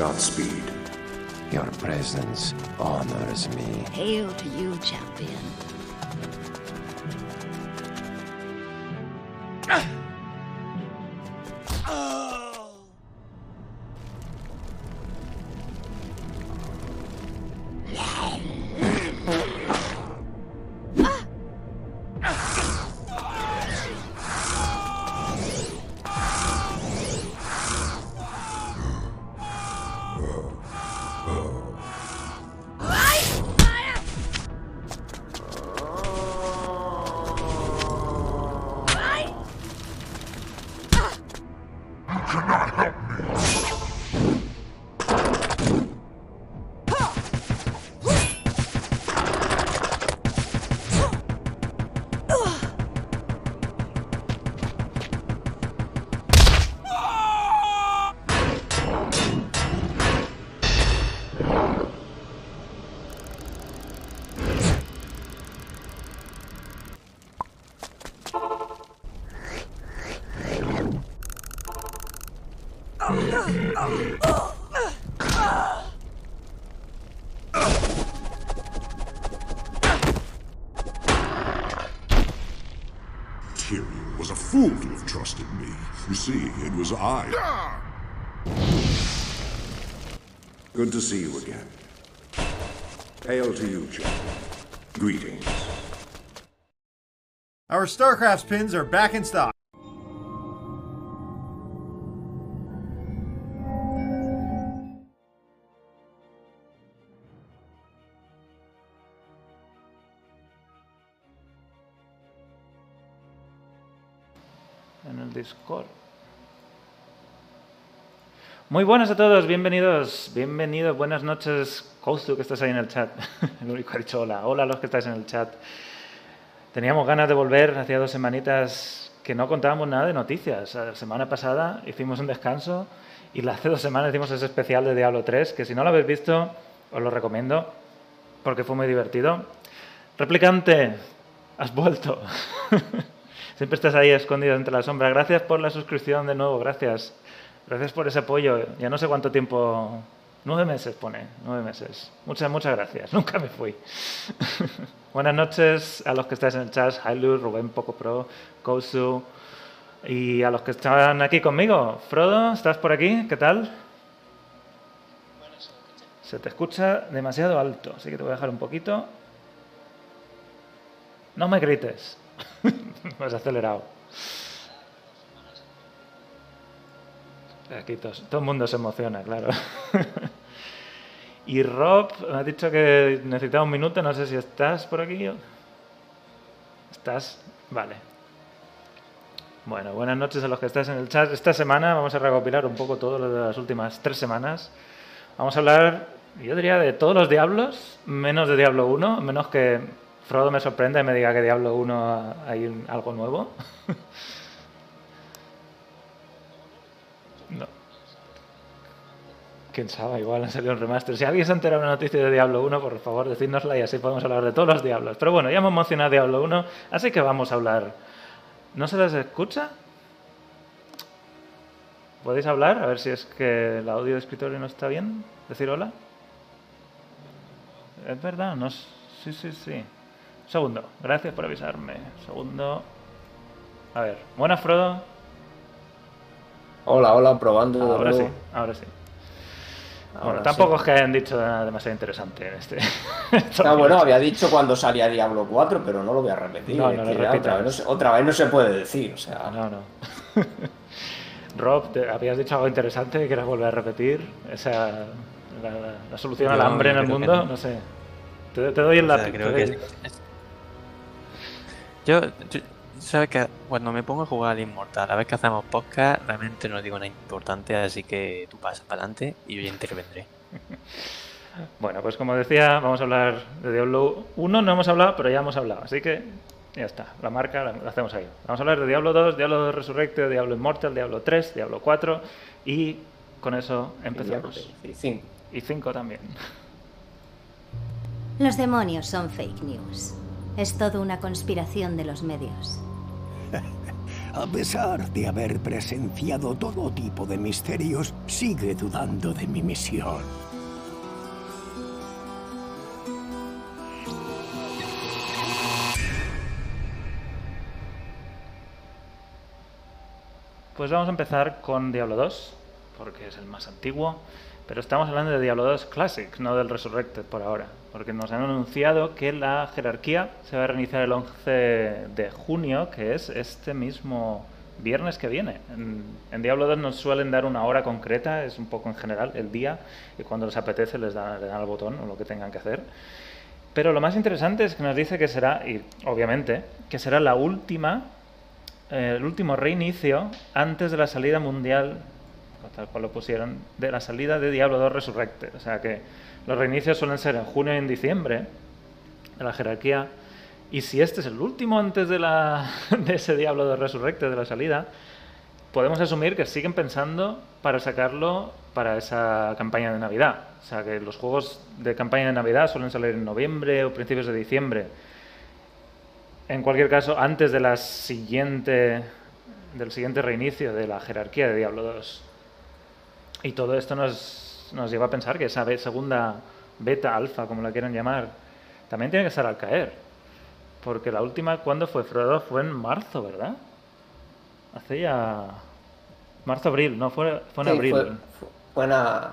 Godspeed. Your presence honors me. Hail to you, champion. Our StarCraft pins are back in stock. en el Discord. Muy buenas a todos, bienvenidos, bienvenidos, buenas noches, Kouzu, que estás ahí en el chat. El único que ha dicho hola, hola a los que estáis en el chat. Teníamos ganas de volver, hacía dos semanitas que no contábamos nada de noticias. La semana pasada hicimos un descanso y hace dos semanas hicimos ese especial de Diablo 3, que si no lo habéis visto, os lo recomiendo, porque fue muy divertido. Replicante, has vuelto. Siempre estás ahí escondido entre la sombra. Gracias por la suscripción de nuevo, gracias. Gracias por ese apoyo. Ya no sé cuánto tiempo. Nueve meses pone, nueve meses. Muchas, muchas gracias. Nunca me fui. Buenas noches a los que estáis en el chat, Hailu, Rubén Poco Pro, Kousu. Y a los que están aquí conmigo. Frodo, ¿estás por aquí? ¿Qué tal? Se te escucha demasiado alto, así que te voy a dejar un poquito. No me grites. Me has acelerado. Aquí todo, todo el mundo se emociona, claro. Y Rob me ha dicho que necesitaba un minuto, no sé si estás por aquí. ¿Estás? Vale. Bueno, buenas noches a los que estáis en el chat. Esta semana vamos a recopilar un poco todo lo de las últimas tres semanas. Vamos a hablar, yo diría, de todos los Diablos, menos de Diablo 1, menos que Frodo me sorprenda y me diga que Diablo 1 hay algo nuevo. no. Quién sabe, igual han salido un remaster. Si alguien se ha enterado de una noticia de Diablo 1, por favor, decídnosla y así podemos hablar de todos los Diablos. Pero bueno, ya hemos mencionado Diablo 1, así que vamos a hablar. ¿No se les escucha? ¿Podéis hablar? A ver si es que el audio de escritorio no está bien. ¿Decir hola? Es verdad, no Sí, sí, sí. Un segundo. Gracias por avisarme. Un segundo. A ver. Buenas, Frodo. Hola, hola, probando. Ahora sí, ahora sí. Ahora bueno, sí. tampoco es que hayan dicho nada demasiado interesante en este. Ah, bueno, había dicho cuando salía Diablo 4, pero no lo voy a repetir. No, no lo otra, vez no se, otra vez no se puede decir, o sea. No, no. Rob, ¿te habías dicho algo interesante que quieras volver a repetir? Esa, la, la- la solución al hambre en el mundo, no. no sé. Te, te doy el O sea, lápiz. creo que es- yo- sabes que cuando me pongo a jugar al Inmortal, a ver que hacemos podcast, realmente no digo nada importante, así que tú pasas para adelante y yo ya intervendré. Bueno, pues como decía, vamos a hablar de Diablo 1, no hemos hablado, pero ya hemos hablado, así que ya está, la marca la, la hacemos ahí. Vamos a hablar de Diablo 2, Diablo 2 Resurrected, Diablo Immortal, Diablo 3, Diablo 4 y con eso empezamos. Y cinco. Y 5 también. Los demonios son fake news. Es todo una conspiración de los medios. A pesar de haber presenciado todo tipo de misterios, sigue dudando de mi misión. Pues vamos a empezar con Diablo 2, porque es el más antiguo, pero estamos hablando de Diablo 2 Classic, no del Resurrected por ahora, porque nos han anunciado que la jerarquía se va a reiniciar el 11 de junio, que es este mismo viernes que viene. En, en Diablo 2 nos suelen dar una hora concreta, es un poco en general el día, y cuando les apetece les dan, le dan al botón o lo que tengan que hacer. Pero lo más interesante es que nos dice que será, y obviamente, que será la última eh, el último reinicio antes de la salida mundial, tal cual lo pusieron, de la salida de Diablo 2 Resurrected. O sea que los reinicios suelen ser en junio y en diciembre de la jerarquía. Y si este es el último antes de, la, de ese Diablo 2 Resurrected, de la salida, podemos asumir que siguen pensando para sacarlo para esa campaña de Navidad. O sea que los juegos de campaña de Navidad suelen salir en noviembre o principios de diciembre. En cualquier caso, antes de la siguiente, del siguiente reinicio de la jerarquía de Diablo 2. Y todo esto nos, nos lleva a pensar que esa segunda beta, alfa, como la quieran llamar, también tiene que estar al caer. Porque la última, ¿cuándo fue? Frodo fue en marzo, ¿verdad? Hace ya... Marzo-abril, no, fue, fue en Sí, abril. fue, fue- fue en a-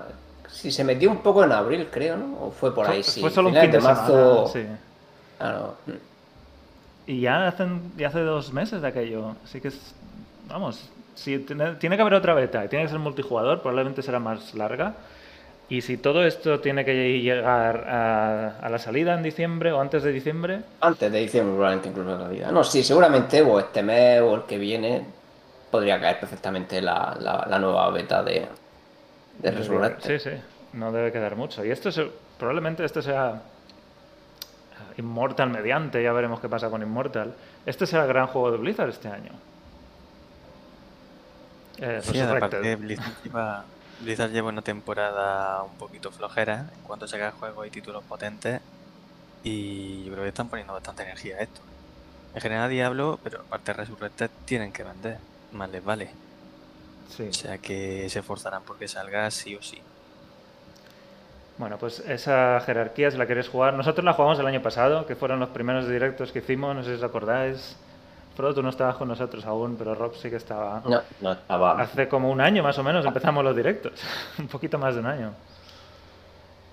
sí, se metió un poco en abril, creo, ¿no? O fue por ahí, sí. fue solo un fin de marzo. semana, sí. Y ya, hacen, ya hace dos meses de aquello. Así que, es, vamos, si tiene, tiene que haber otra beta y tiene que ser multijugador, probablemente será más larga. Y si todo esto tiene que llegar a, a la salida en diciembre o antes de diciembre, Antes de diciembre, probablemente incluso en realidad. No, sí, seguramente o este mes o el que viene podría caer perfectamente la, la, la nueva beta de, de Resurrected. sí, sí, no debe quedar mucho. Y esto es, probablemente este sea Immortal mediante, ya veremos qué pasa con Immortal. Este será el gran juego de Blizzard este año. Eh, Sí, Resurrected. aparte Blizzard lleva, Blizzard lleva una temporada un poquito flojera en cuanto a sacar juegos y títulos potentes y yo creo que están poniendo bastante energía a esto. En general Diablo, pero aparte de Resurrected tienen que vender, más les vale. Sí. O sea que se esforzarán porque salga sí o sí. Bueno, pues esa jerarquía, si la queréis jugar, nosotros la jugamos el año pasado, que fueron los primeros directos que hicimos, no sé si os acordáis. Frodo, tú no estabas con nosotros aún, pero Rob sí que estaba. No, no estaba. Hace como un año más o menos empezamos los directos, un poquito más de un año.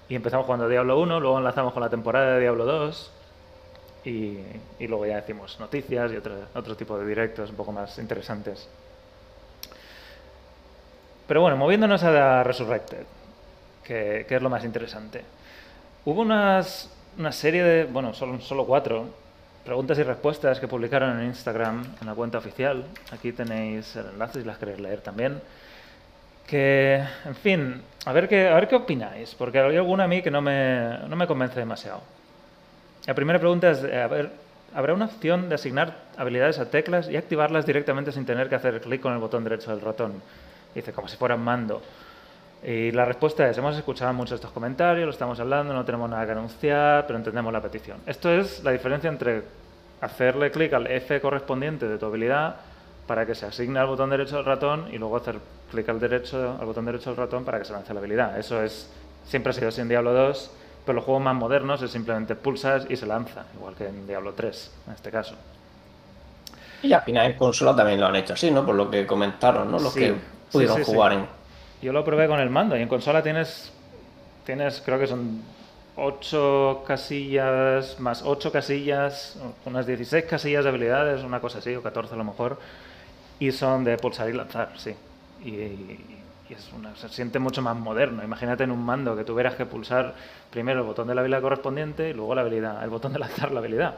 Y empezamos jugando Diablo 1, luego enlazamos con la temporada de Diablo 2 y, y luego ya decimos noticias y otro, otro tipo de directos un poco más interesantes. Pero bueno, moviéndonos a la Resurrected, que, que es lo más interesante. Hubo unas, una serie de, bueno, solo, solo cuatro preguntas y respuestas que publicaron en Instagram, en la cuenta oficial. Aquí tenéis el enlace si las queréis leer también. Que, en fin, a ver qué, a ver qué opináis, porque hay alguna a mí que no me, no me convence demasiado. La primera pregunta es, eh, a ver, ¿habrá una opción de asignar habilidades a teclas y activarlas directamente sin tener que hacer clic con el botón derecho del ratón? Dice, como si fueran mando. Y la respuesta es, hemos escuchado muchos estos comentarios, lo estamos hablando, no tenemos nada que anunciar, pero entendemos la petición. Esto es la diferencia entre hacerle clic al F correspondiente de tu habilidad para que se asigne al botón derecho del ratón y luego hacer clic al, derecho, al botón derecho del ratón para que se lance la habilidad. Eso es siempre ha sido así en Diablo 2, pero los juegos más modernos es simplemente pulsas y se lanza, igual que en Diablo 3 en este caso. Y al final en consola también lo han hecho así, ¿no? Por lo que comentaron, ¿no? Los Sí, que pudieron sí, sí. jugar en. Yo lo probé con el mando y en consola tienes, tienes creo que son 8 casillas más 8 casillas, unas 16 casillas de habilidades, una cosa así, o 14 a lo mejor, y son de pulsar y lanzar, sí. Y, y es una, se siente mucho más moderno. Imagínate en un mando que tuvieras que pulsar primero el botón de la habilidad correspondiente y luego la habilidad, el botón de lanzar la habilidad.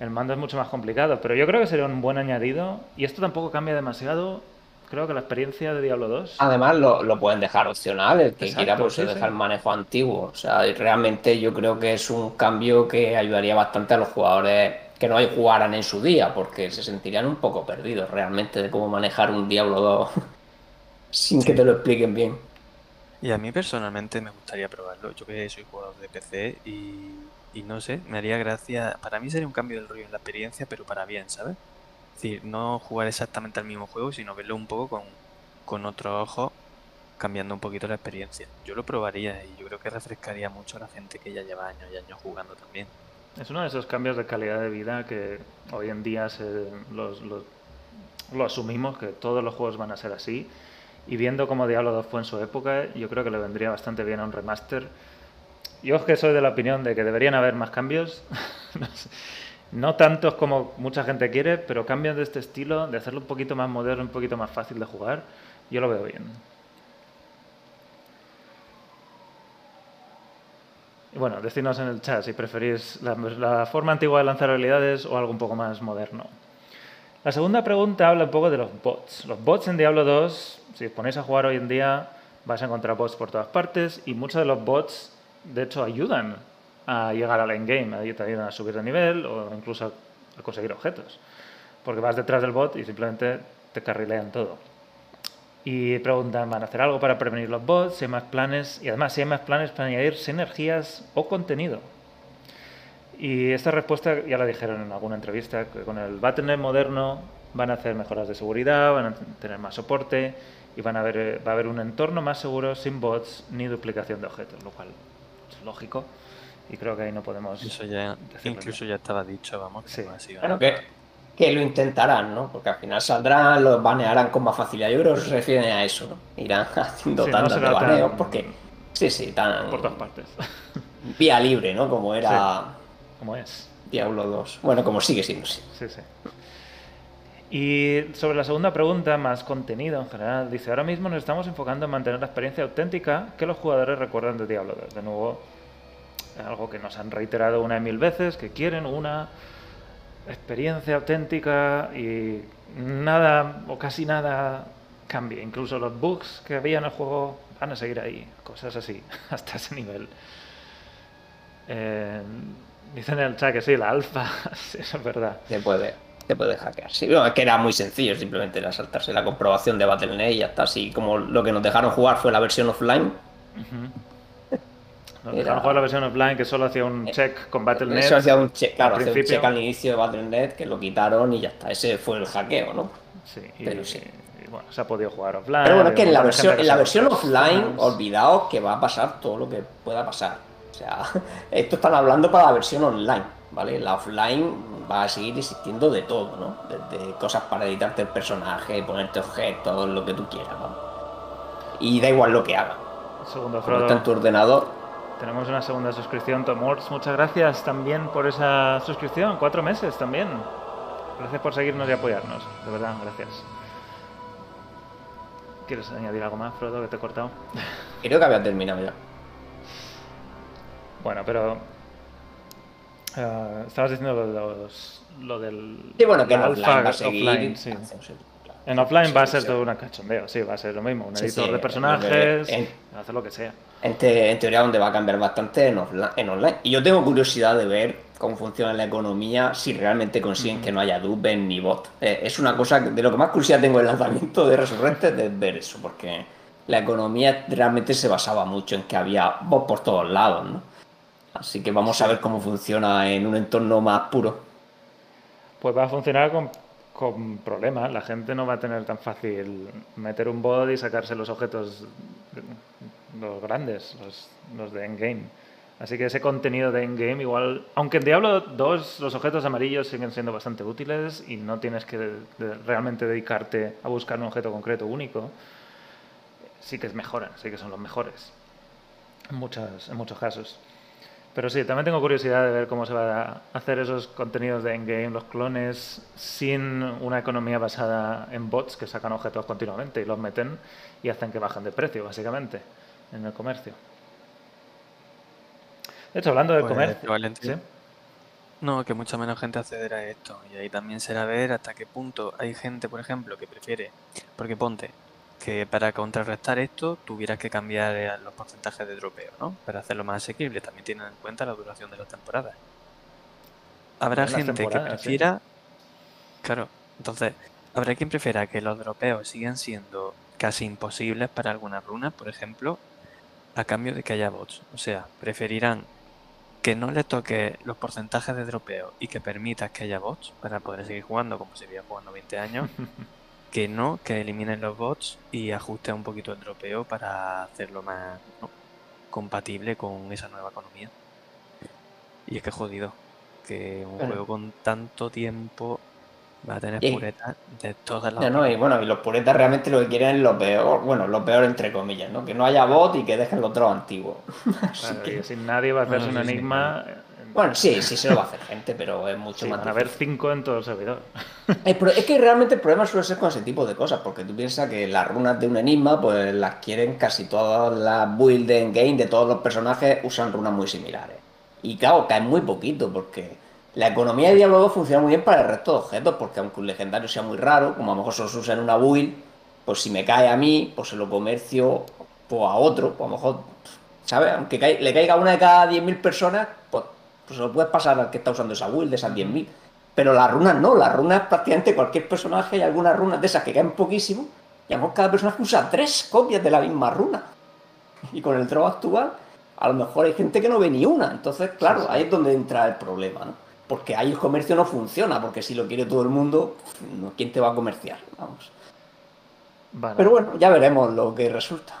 El mando es mucho más complicado, pero yo creo que sería un buen añadido y esto tampoco cambia demasiado. Creo que la experiencia de Diablo 2 Además, lo, lo pueden dejar opcional, el que Exacto, quiera pues sí, se sí. deja el manejo antiguo. O sea, realmente yo creo que es un cambio que ayudaría bastante a los jugadores que no jugaran en su día, porque se sentirían un poco perdidos realmente de cómo manejar un Diablo 2 sin que te lo expliquen bien. Y a mí personalmente me gustaría probarlo. Yo que soy jugador de PC y, y no sé, me haría gracia. Para mí sería un cambio del rollo en la experiencia, pero para bien, ¿sabes? Es decir, no jugar exactamente al mismo juego, sino verlo un poco con, con otro ojo, cambiando un poquito la experiencia. Yo lo probaría y yo creo que refrescaría mucho a la gente que ya lleva años y años jugando también. Es uno de esos cambios de calidad de vida que hoy en día se, los, los- lo asumimos, que todos los juegos van a ser así. Y viendo cómo Diablo 2 fue en su época, yo creo que le vendría bastante bien a un remaster. Yo es que soy de la opinión de que deberían haber más cambios. no, sé, no tantos como mucha gente quiere, pero cambios de este estilo, de hacerlo un poquito más moderno, un poquito más fácil de jugar, yo lo veo bien. Bueno, decidnos en el chat si preferís la, la forma antigua de lanzar habilidades o algo un poco más moderno. La segunda pregunta habla un poco de los bots. Los bots en Diablo 2, si os ponéis a jugar hoy en día, vais a encontrar bots por todas partes y muchos de los bots, de hecho, ayudan a llegar al endgame, te ayudan a subir de nivel o incluso a, a conseguir objetos. Porque vas detrás del bot y simplemente te carrilean todo. Y preguntan, ¿van a hacer algo para prevenir los bots? Si hay más planes, y además si hay más planes para añadir sinergias o contenido. Y esta respuesta ya la dijeron en alguna entrevista, que con el Battle.net moderno van a hacer mejoras de seguridad, van a tener más soporte y van a haber, va a haber un entorno más seguro sin bots ni duplicación de objetos, lo cual es lógico y creo que ahí no podemos... Eso ya, incluso ya. estaba dicho, vamos, que Sí. no Claro que, que lo intentarán, ¿no? Porque al final saldrán, los banearán con más facilidad. Yo creo que se refieren a eso, ¿no? Irán haciendo Sí, no tantas de será tan- baneos porque. Sí, sí, tan. Por todas partes, Vía libre, ¿no? Como era como es. Diablo 2. Bueno, como sigue siendo, sí. Sí, sí. Y sobre la segunda pregunta, más contenido en general, dice, ahora mismo nos estamos enfocando en mantener la experiencia auténtica que los jugadores recuerdan de Diablo 2. De nuevo, algo que nos han reiterado una y mil veces, que quieren una experiencia auténtica y nada o casi nada cambie. Incluso los bugs que había en el juego van a seguir ahí, cosas así, hasta ese nivel. Eh, dicen en el chat que sí, la alfa, sí, eso es verdad. Se puede, se puede hackear. Sí, bueno, es que era muy sencillo, simplemente era saltarse la comprobación de Battle.net y ya está. Así como lo que nos dejaron jugar fue la versión offline. Nos Era- dejaron jugar la versión offline que solo hacía un check con Battle.net. Eso hacía un check, claro, al hacía un check al inicio de Battle.net que lo quitaron y ya está. Ese fue el hackeo, ¿no? Sí, y, Pero sí. y bueno, se ha podido jugar offline. Pero bueno, es que en la versión, en la versión offline, fans. olvidaos que va a pasar todo lo que pueda pasar. O sea, esto están hablando para la versión online, ¿vale? La offline va a seguir existiendo de todo, ¿no? Desde cosas para editarte el personaje, ponerte objetos, lo que tú quieras, ¿no? Y da igual lo que haga. Segundo, Como está en tu Frodo. ordenador, Tenemos una segunda suscripción, Tomors. Muchas gracias también por esa suscripción. Cuatro meses también. Gracias por seguirnos y apoyarnos. De verdad, gracias. ¿Quieres añadir algo más, Frodo, que te he cortado? creo que había terminado ya. Bueno, pero... eh, estabas diciendo lo, de los, lo del... Sí, bueno, que offline alfa va a seguir. offline, sí. En offline va a ser todo una cachondeo, sí, va a ser lo mismo. Un Sí, editor sí, de personajes, en- hacer lo que sea. En, te- en teoría donde va a cambiar bastante en, en online. Y yo tengo curiosidad de ver cómo funciona la economía si realmente consiguen que no haya dupes ni bot. Eh, es una cosa de lo que más curiosidad tengo del lanzamiento de Resurrected de ver eso, porque la economía realmente se basaba mucho en que había bots por todos lados, ¿no? Así que vamos a ver cómo funciona en un entorno más puro. Pues va a funcionar con, con problemas. La gente no va a tener tan fácil meter un bot y sacarse los objetos, los grandes, los, los de endgame. Así que ese contenido de endgame igual, aunque en Diablo 2 los objetos amarillos siguen siendo bastante útiles y no tienes que realmente dedicarte a buscar un objeto concreto único, sí que mejoran, sí que son los mejores en, muchas, en muchos casos. Pero sí, también tengo curiosidad de ver cómo se va a hacer esos contenidos de endgame, los clones, sin una economía basada en bots que sacan objetos continuamente y los meten y hacen que bajen de precio, básicamente, en el comercio. De hecho, hablando del Pues, comercio... ¿sí? No, que mucha menos gente accederá a esto. Y ahí también será ver hasta qué punto hay gente, por ejemplo, que prefiere. Porque ponte que para contrarrestar esto tuvieras que cambiar eh, los porcentajes de dropeo, ¿no? Para hacerlo más asequible. También tienen en cuenta la duración de las temporadas. Habrá gente que sí. prefiera. Claro, entonces, habrá quien prefiera que los dropeos sigan siendo casi imposibles para algunas runas, por ejemplo, a cambio de que haya bots. O sea, preferirán que no le toque los porcentajes de dropeo y que permitas que haya bots para poder seguir jugando como se veía jugando 20 años, que no, que eliminen los bots y ajuste un poquito el dropeo para hacerlo más ¿no? compatible con esa nueva economía. Y es que jodido, que un juego con tanto tiempo va a tener puretas de todas las No, no, y bueno, y los puretas realmente lo que quieren es lo peor, bueno, lo peor entre comillas, ¿no? Que no haya bot y que dejen los otros antiguos. Claro, que- así nadie va a hacerse No, un sí, sí, enigma. Bueno, sí, sí se lo va a hacer gente, pero es mucho Sí, más van a haber cinco en todo el servidor. Pro- es que realmente el problema suele ser con ese tipo de cosas, porque tú piensas que las runas de un enigma, pues las quieren casi todas las builds en game de todos los personajes usan runas muy similares. Y claro, caen muy poquito, porque la economía de Diablo 2 funciona muy bien para el resto de objetos, porque aunque un legendario sea muy raro, como a lo mejor solo se usa en una build, pues si me cae a mí, pues se lo comercio pues a otro, pues a lo mejor, ¿sabes? Aunque le caiga una de cada 10.000 personas, pues, se lo puedes pasar al que está usando esa build de esas 10.000. Pero las runas no, las runas prácticamente cualquier personaje y algunas runas de esas que caen poquísimo, y a lo mejor cada personaje usa tres copias de la misma runa. Y con el trovo actual, a lo mejor hay gente que no ve ni una. Entonces, claro, ahí es donde entra el problema, ¿no? Porque ahí el comercio no funciona, porque si lo quiere todo el mundo, ¿quién te va a comerciar? Vamos. Vale. Pero bueno, ya veremos lo que resulta.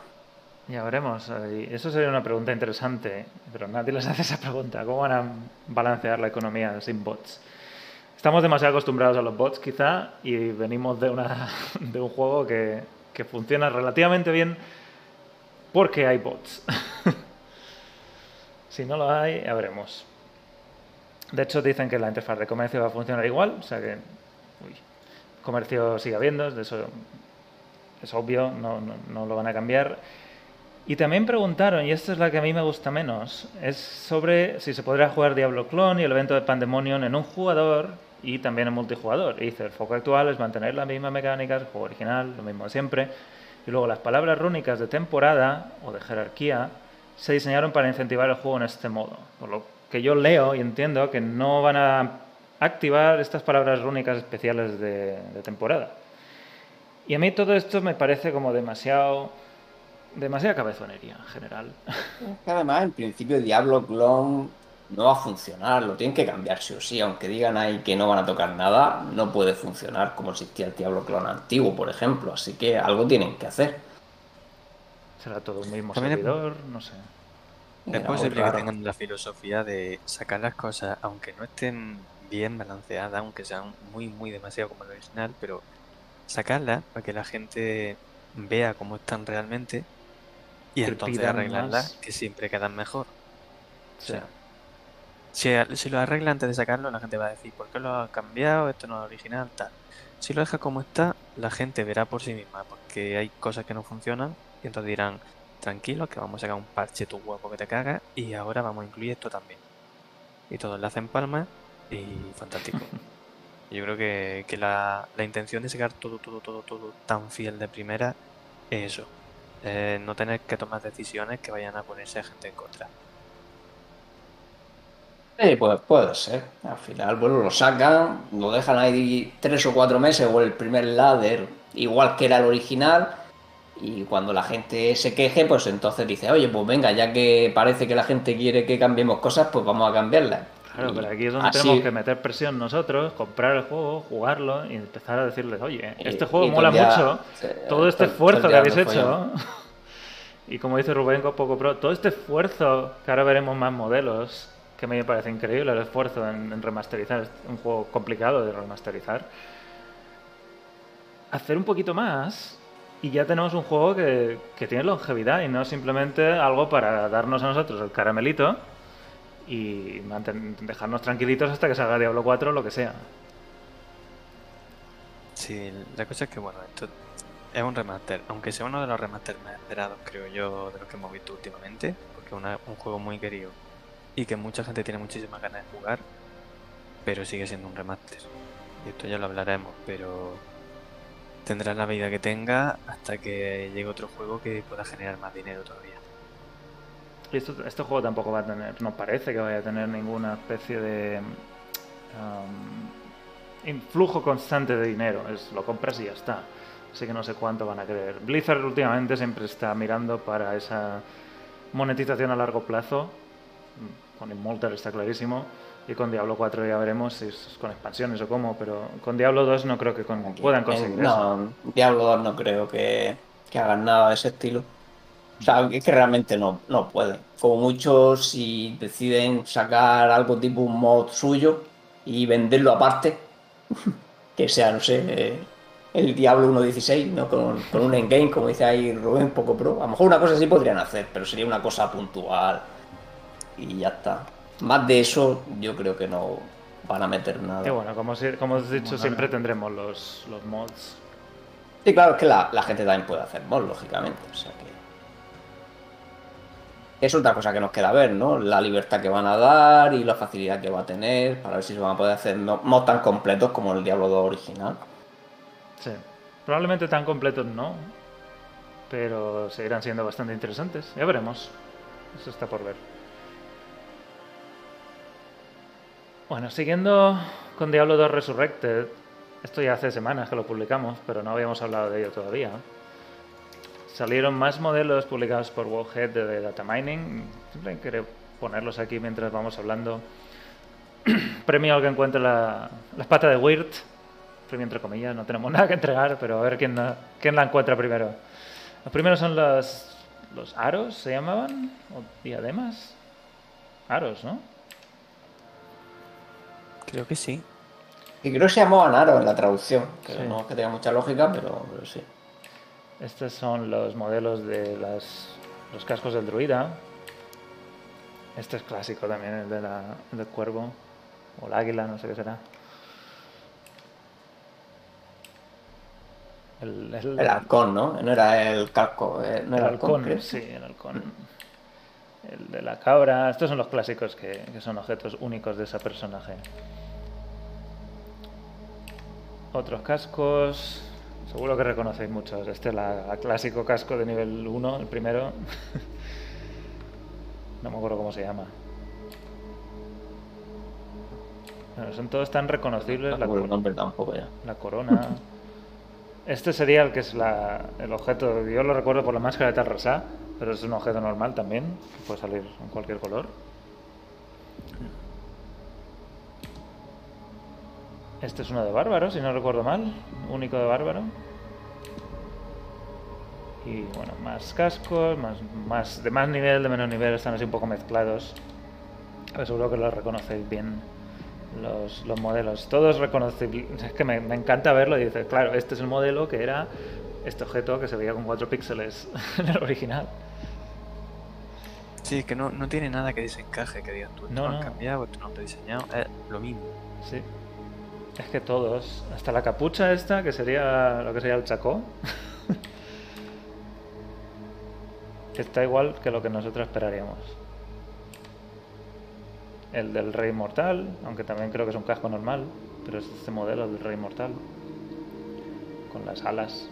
Ya veremos. eh, Eso sería una pregunta interesante, pero nadie les hace esa pregunta. ¿Cómo van a balancear la economía sin bots? Estamos demasiado acostumbrados a los bots, quizá, y venimos de, una, de un juego que, que funciona relativamente bien porque hay bots. si no lo hay, ya veremos. De hecho, dicen que la interfaz de comercio va a funcionar igual, o sea que uy, comercio sigue habiendo, eso es obvio, no, no, no lo van a cambiar. Y también preguntaron, y esta es la que a mí me gusta menos, es sobre si se podrá jugar Diablo Clone y el evento de Pandemonium en un jugador y también en multijugador. Y dice, el foco actual es mantener las mismas mecánicas, el juego original, lo mismo de siempre. Y luego las palabras rúnicas de temporada o de jerarquía se diseñaron para incentivar el juego en este modo. Por lo que yo leo y entiendo que no van a activar estas palabras rúnicas especiales de, de temporada. Y a mí todo esto me parece como demasiado demasiada cabezonería en general. Que además, en principio, Diablo Clone no va a funcionar, lo tienen que cambiar sí o sí. Aunque digan ahí que no van a tocar nada, no puede funcionar como existía el Diablo Clone antiguo, por ejemplo. Así que algo tienen que hacer. Será todo un mismo También es- no sé. Es posible muy que tengan la filosofía de sacar las cosas, aunque no estén bien balanceadas, aunque sean muy, muy demasiado como el original, pero sacarlas para que la gente vea cómo están realmente y Que entonces arreglarlas, que siempre quedan mejor. O sea, si, si lo arregla antes de sacarlo, la gente va a decir, ¿por qué lo han cambiado? Esto no es original, tal. Si lo deja como está, la gente verá por sí misma, porque hay cosas que no funcionan, y entonces dirán, tranquilo, que vamos a sacar un parche tu guapo que te cagas, y ahora vamos a incluir esto también. Y todos le hacen palmas, y fantástico. Yo creo que, que la, la intención de sacar todo, todo, todo, todo tan fiel de primera es eso. Eh, no tener que tomar decisiones que vayan a ponerse gente en contra. Sí, pues puede ser. Al final, bueno, lo sacan, lo dejan ahí tres o cuatro meses o el primer ladder, igual que era el original. Y cuando la gente se queje, pues entonces dice, oye, pues venga, ya que parece que la gente quiere que cambiemos cosas, pues vamos a cambiarlas. Claro, pero aquí es donde así- tenemos que meter presión nosotros, comprar el juego, jugarlo y empezar a decirles, oye, Y- este juego y mola mucho, todo este esfuerzo que habéis hecho, y como dice Rubén con Poco Pro, todo este esfuerzo, que ahora veremos más modelos, que a mí me parece increíble el esfuerzo en, en remasterizar, es un juego complicado de remasterizar, hacer un poquito más y ya tenemos un juego que, que tiene longevidad y no simplemente algo para darnos a nosotros el caramelito y dejarnos tranquilitos hasta que salga Diablo 4 o lo que sea. Sí, la cosa es que, bueno, esto es un remaster, aunque sea uno de los remasters más esperados, creo yo, de los que hemos visto últimamente, porque es un juego muy querido y que mucha gente tiene muchísimas ganas de jugar, pero sigue siendo un remaster. Y esto ya lo hablaremos, pero tendrá la vida que tenga hasta que llegue otro juego que pueda generar más dinero todavía. Y esto, este juego tampoco va a tener, no parece que vaya a tener ninguna especie de um, influjo constante de dinero. Es lo compras y ya está. Así que no sé cuánto van a querer. Blizzard últimamente siempre está mirando para esa monetización a largo plazo. con Immortal está clarísimo. Y con Diablo 4 ya veremos si es con expansiones o cómo, pero con Diablo 2 no creo que con- puedan conseguir eso. no, Diablo 2 no creo que, que hagan nada de ese estilo. O sea, es que realmente no, no pueden. Como mucho si deciden sacar algo tipo un mod suyo y venderlo aparte, que sea, no sé, eh, el Diablo 1.16, ¿no? Con, con un endgame, como dice ahí Rubén, poco pro. A lo mejor una cosa así podrían hacer, pero sería una cosa puntual y ya está. Más de eso yo creo que no van a meter nada. Y bueno, como, si- como has dicho, siempre tendremos los, los mods. Sí, claro, es que la, la gente también puede hacer mod, lógicamente. O sea que. Es otra cosa que nos queda ver, ¿no? La libertad que van a dar y la facilidad que va a tener para ver si se van a poder hacer mods tan completos como el Diablo 2 original. Sí. Probablemente tan completos no, pero seguirán siendo bastante interesantes. Ya veremos. Eso está por ver. Bueno, siguiendo con Diablo 2 Resurrected, esto ya hace semanas que lo publicamos, pero no habíamos hablado de ello todavía. Salieron más modelos publicados por Wowhead de, de data mining. Siempre quería ponerlos aquí mientras vamos hablando. Premio al que encuentre la, la pata de Weird. Premio entre comillas, no tenemos nada que entregar, pero a ver quién, la- quién la encuentra primero. Los primeros son los, los aros, ¿se llamaban? ¿O diademas? Aros, ¿no? Creo que sí. Y creo que se llamaban Aro en la traducción, que Sí. no es que tenga mucha lógica, pero, pero sí. Estos son los modelos de las, los cascos del druida. Este es clásico también, el, de la, el del cuervo. O el águila, no sé qué será. El, el- El halcón, ¿no? No era el casco, eh, no el era halcón, halcón, sí, el halcón. El de la cabra. Estos son los clásicos que, que son objetos únicos de ese personaje. Otros cascos. Seguro que reconocéis muchos. Este es la clásico casco de nivel 1, el primero. no me acuerdo cómo se llama. Bueno, son todos tan reconocibles. No la cor- el nombre tampoco ya. la corona. Este sería el que es la, el objeto. Yo lo recuerdo por la máscara de Talrasá, pero es un objeto normal también. que Puede salir en cualquier color. Este es uno de bárbaro, si no recuerdo mal. Único de bárbaro. Y bueno, más cascos, más, más de más nivel, de menos nivel, están así un poco mezclados. Pero seguro que los reconocéis bien los, los modelos. Todos reconocibles. Es que me, me encanta verlo y dices, claro, este es el modelo que era este objeto que se veía con 4 píxeles en el original. Sí, es que no, no tiene nada que desencaje, que digas tú, No, no, no. han cambiado, esto no está diseñado, es lo mismo. Sí. Es que todos, hasta la capucha esta, que sería lo que sería el chacó, está igual que lo que nosotros esperaríamos. El del Rey Mortal, aunque también creo que es un casco normal, pero es este modelo del Rey Mortal. Con las alas.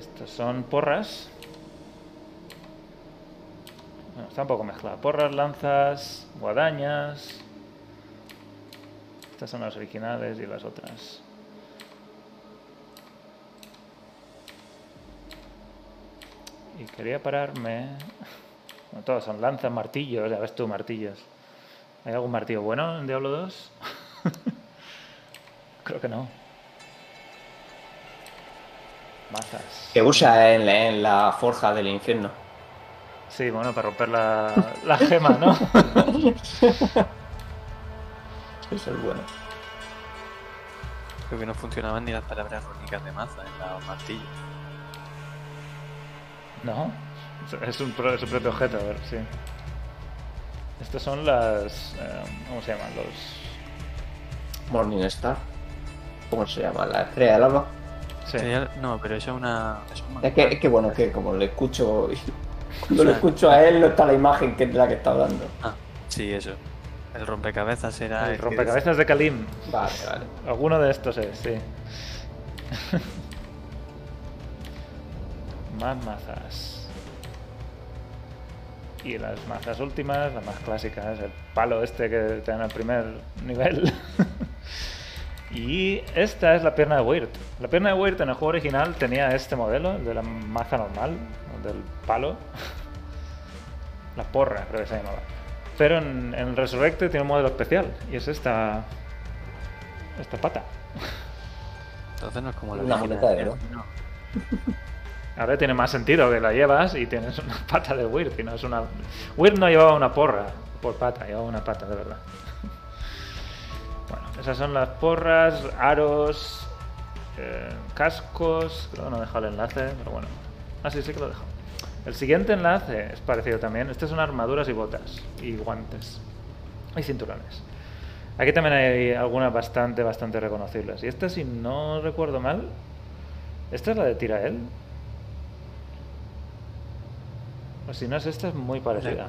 Estos son porras. Bueno, está un poco mezclado. Porras, lanzas, guadañas. Estas son las originales y las otras. Y quería pararme. Bueno, todos son lanzas, martillos, ya ves tú, martillos. ¿Hay algún martillo bueno en Diablo 2? Creo que no. Mazas. Que usa en la, en la forja del infierno. Sí, bueno, para romper la, la gema, ¿no? Eso es bueno. Creo que no funcionaban ni las palabras rúnicas de maza en los martillos. No, es un, pro- es un propio objeto, a ver, sí. Estas son las... eh, ¿Cómo se llaman? Los... Morningstar. ¿Cómo se llama? La estrella del alba. Sí, No, pero eso es una. es un Es que, es que bueno, es que como le escucho. Cuando le escucho a él, no está la imagen que es la que está hablando. Ah, sí, eso. El rompecabezas era. el rompecabezas de Kalim. Vale, vale. Alguno de estos es, sí. más mazas. Y las mazas últimas, las más clásicas, el palo este que te dan al primer nivel. y esta es la pierna de Weird. La pierna de Weird en el juego original tenía este modelo, el de la maza normal, el del palo. La porra, creo que se llamaba. Pero en, en el Resurrected tiene un modelo especial y es esta. Esta pata. Entonces no es como la Una muleta de oro. No. Ahora tiene más sentido que la llevas y tienes una pata de Weird y no es una. Weird no llevaba una porra por pata, llevaba una pata de verdad. Bueno, esas son las porras, aros, eh, cascos. Creo que no he dejado el enlace, pero bueno. Ah, sí, sí que lo he dejado. El siguiente enlace es parecido también. Estas son armaduras y botas y guantes y cinturones. Aquí también hay algunas bastante, bastante reconocibles. Y esta, si no recuerdo mal, esta es la de Tirael. O si no es esta, es muy parecida.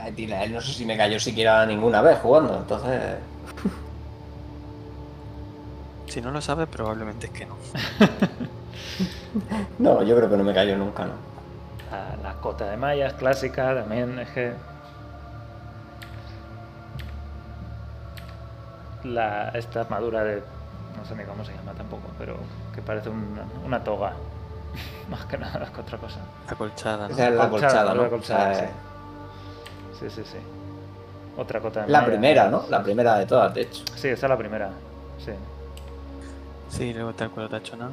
Ay, tira, él no sé si me cayó siquiera ninguna vez jugando, entonces. Si no lo sabes, probablemente es que no. No, yo creo que no me cayó nunca, ¿no? La, la cota de mallas clásica también es que. La, esta armadura de. No sé ni cómo se llama tampoco, pero que parece una, una toga. Más que nada que otra cosa. Acolchada, ¿no? La colchada, ¿no? O sea, sí. Sí, sí, sí. Otra cota de La malla. primera, ¿no? La primera de todas, de hecho. Sí, esa es la primera. Sí. Sí, luego está el cuero tachonado.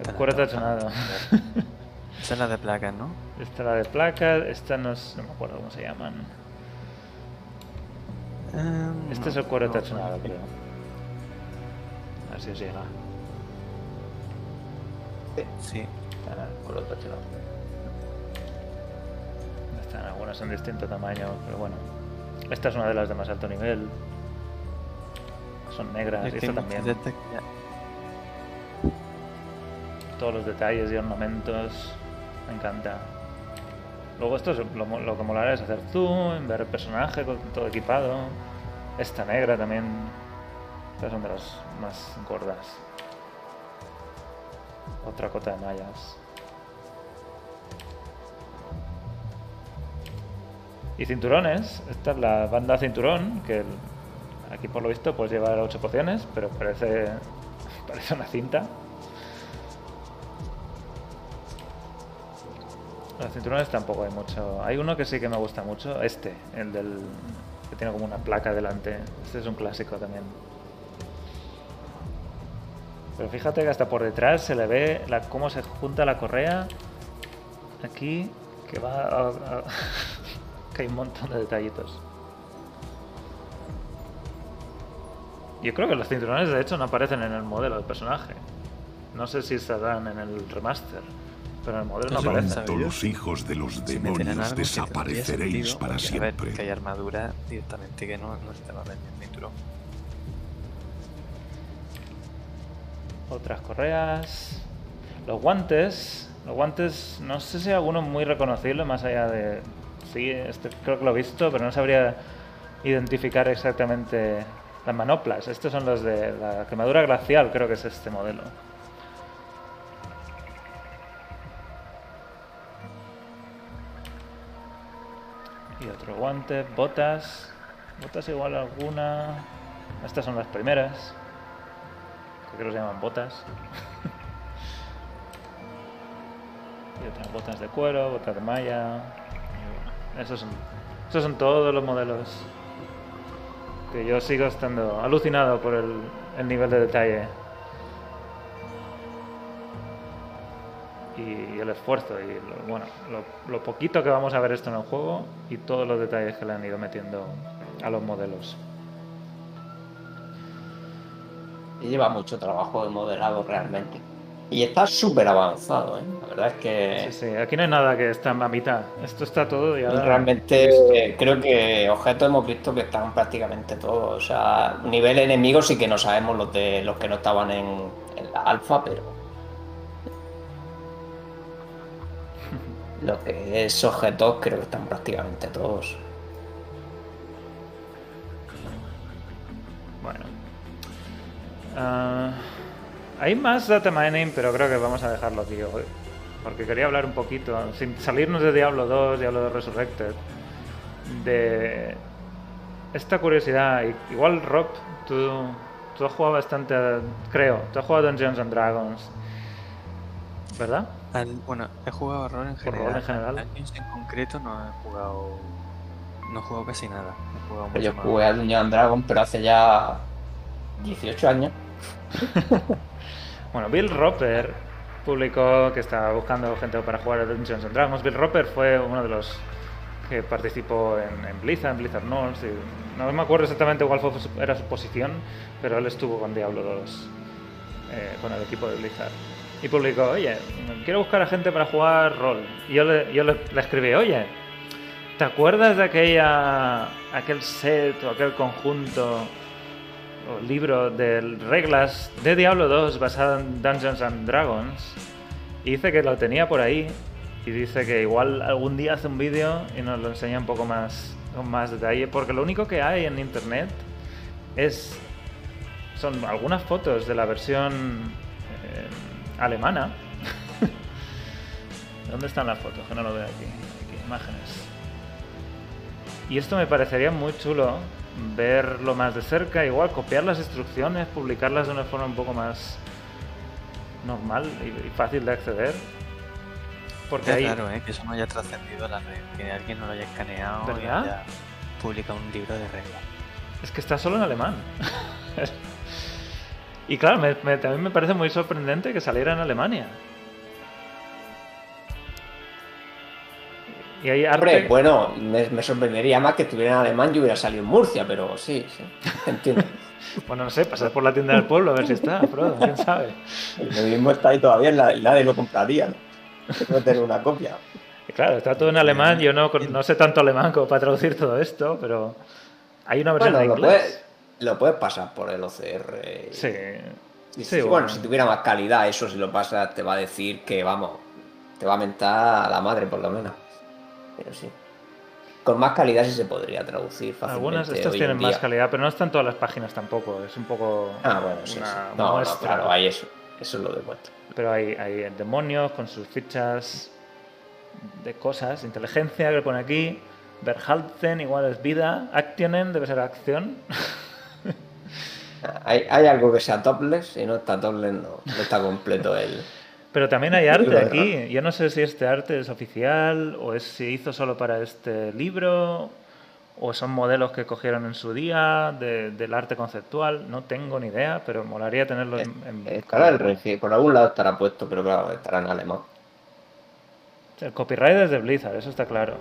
El cuero tachonado. Esa es la de placas, ¿no? Esta es la de placas, esta no, es- no me acuerdo cómo se llaman. Em, Este no, es el cuero no, tachonado, no. creo. A ver si os llega. Sí. Ah, con los tachonados. Están algunas en distinto tamaño, pero bueno. Esta es una de las de más alto nivel. Son negras, y esta también. de Todos los detalles y ornamentos. Me encanta. Luego esto es lo, lo que molará es hacer zoom, ver el personaje con todo equipado. Esta negra también. Estas son de las más gordas. Otra cota de mallas. Y cinturones. Esta es la banda cinturón, que aquí por lo visto puedes llevar 8 pociones, pero parece, parece una cinta. Los cinturones tampoco hay mucho. Hay uno que sí que me gusta mucho, este, el del que tiene como una placa delante. Este es un clásico también. Pero fíjate que hasta por detrás se le ve la, cómo se junta la correa aquí, que va que hay un montón de detallitos. Yo creo que los cinturones de hecho no aparecen en el modelo del personaje. No sé si estarán en el remaster, pero en el modelo no Eso Pronto los hijos de los demonios desapareceréis sentido, para porque, a ver, siempre. que hay armadura directamente que no, no se te va a ver ni el cinturón. Otras correas. Los guantes. Los guantes, no sé si hay alguno muy reconocible más allá de... Sí, este creo que lo he visto, pero no sabría identificar exactamente las manoplas. Estos son los de la quemadura glacial, creo que es este modelo. Y otro guante, botas. Botas igual alguna. Estas son las primeras. Creo que se llaman botas. y otras botas de cuero, botas de malla. Esos son, esos son todos los modelos. Que yo sigo estando alucinado por el nivel de detalle. Y el esfuerzo y lo, bueno, lo, lo poquito que vamos a ver esto en el juego y todos los detalles que le han ido metiendo a los modelos. Y lleva mucho trabajo de modelado realmente. Y está súper avanzado, ¿eh? La verdad es que Sí, sí, aquí no hay nada que está a mitad. Esto está todo ya. realmente eh, creo que objetos hemos visto que están prácticamente todos. O sea, nivel enemigo sí que no sabemos los de los que no estaban en, en la alfa, pero. Lo que es objetos creo que están prácticamente todos. Bueno. Ah, hay más data mining, pero creo que vamos a dejarlo aquí hoy. Porque quería hablar un poquito, sin salirnos de Diablo 2, Diablo 2 Resurrected, de esta curiosidad. Igual, Rob, tú, has jugado bastante, creo, tú has jugado Dungeons and Dragons, ¿verdad? Al- bueno, he jugado rol en Por rol general. en general. Dungeons en concreto no he jugado. No he jugado casi nada. He jugado Yo mucho más. jugué al Dungeons and Dragon, pero hace ya 18 años. Bueno, Bill Roper publicó que estaba buscando gente para jugar a Dungeons and Dragons. Bill Roper fue uno de los que participó en, en Blizzard, en Blizzard North. y no me acuerdo exactamente cuál fue su- era su posición, pero él estuvo con Diablo 2, eh, con el equipo de Blizzard. Y publicó, oye, quiero buscar a gente para jugar rol. Y yo le, yo le, escribí, oye, ¿te acuerdas de aquella, aquel set o aquel conjunto o libro de reglas de Diablo 2 basado en Dungeons and Dragons. Y dice que lo tenía por ahí. Y dice que igual algún día hace un vídeo y nos lo enseña un poco más con más detalle. Porque lo único que hay en internet es. son algunas fotos de la versión alemana. ¿Dónde están las fotos? Que no lo veo aquí. Aquí, imágenes. Y esto me parecería muy chulo verlo más de cerca, igual copiar las instrucciones, publicarlas de una forma un poco más normal y, y fácil de acceder. Porque ahí, raro, ¿eh? Que eso no haya trascendido la red. Que alguien no lo haya escaneado y ¿Verdad? haya publicado un libro de reglas. es que está solo en alemán. y claro, me- me- también me parece muy sorprendente que saliera en Alemania. Y hay arte... Hombre, bueno, me, me sorprendería más que estuviera en alemán y hubiera salido en Murcia, pero sí, sí, entiendo. Bueno, no sé, pasar por la tienda del pueblo a ver si está, Frodo, quién sabe. Lo mismo está ahí todavía y la- nadie lo compraría, ¿no? No tener una copia. Claro, está todo en alemán. Yo no, no sé tanto alemán como para traducir todo esto, pero hay una versión Bueno, en lo inglés. Lo puedes pasar por el OCR. y- Sí. y Sí, si- bueno, bueno. si tuviera más calidad, eso si lo pasas te va a decir que, vamos, te va a mentar a la madre por lo menos. Pero sí. Con más calidad sí se podría traducir fácilmente. Algunas de estas tienen más calidad, pero no están todas las páginas tampoco. Es un poco. Ah, bueno, sí, una sí. No, claro, hay eso. Eso es lo demuestra. Pero hay, hay demonios con sus fichas de cosas, inteligencia que pone aquí. Verhalten igual es vida. Actionen debe ser acción. Hay, hay algo que sea topless, si no está topless no, no está completo el... Pero también hay arte aquí. Yo no sé si este arte es oficial o es se hizo solo para este libro o son modelos que cogieron en su día de- del arte conceptual. No tengo ni idea, pero molaría tenerlo en, en- el regi- por algún lado estará puesto, pero claro, estará en alemán. El copyright es de Blizzard, eso está claro.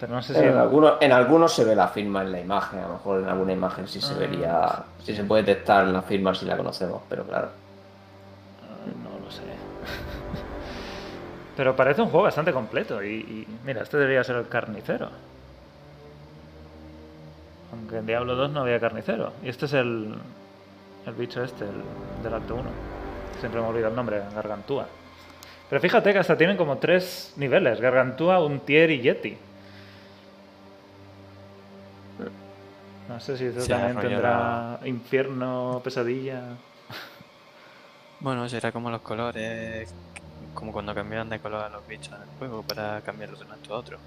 Pero no sé si... En algunos, en algunos se ve la firma en la imagen, a lo mejor en alguna imagen sí se vería, sí se puede detectar la firma si la conocemos, pero claro. No lo sé. Pero parece un juego bastante completo. Y, y mira, este debería ser el carnicero. Aunque en Diablo 2 no había carnicero. Y este es el, el bicho este, el del Alto 1. Siempre me olvido el nombre, Gargantúa. Pero fíjate que hasta tienen como tres niveles. Gargantúa, Untier y Yeti. No sé si eso Se también tendrá infierno, pesadilla. Bueno, será como los colores, como cuando cambiaban de color a los bichos en el juego para cambiarlos de un acto a otro.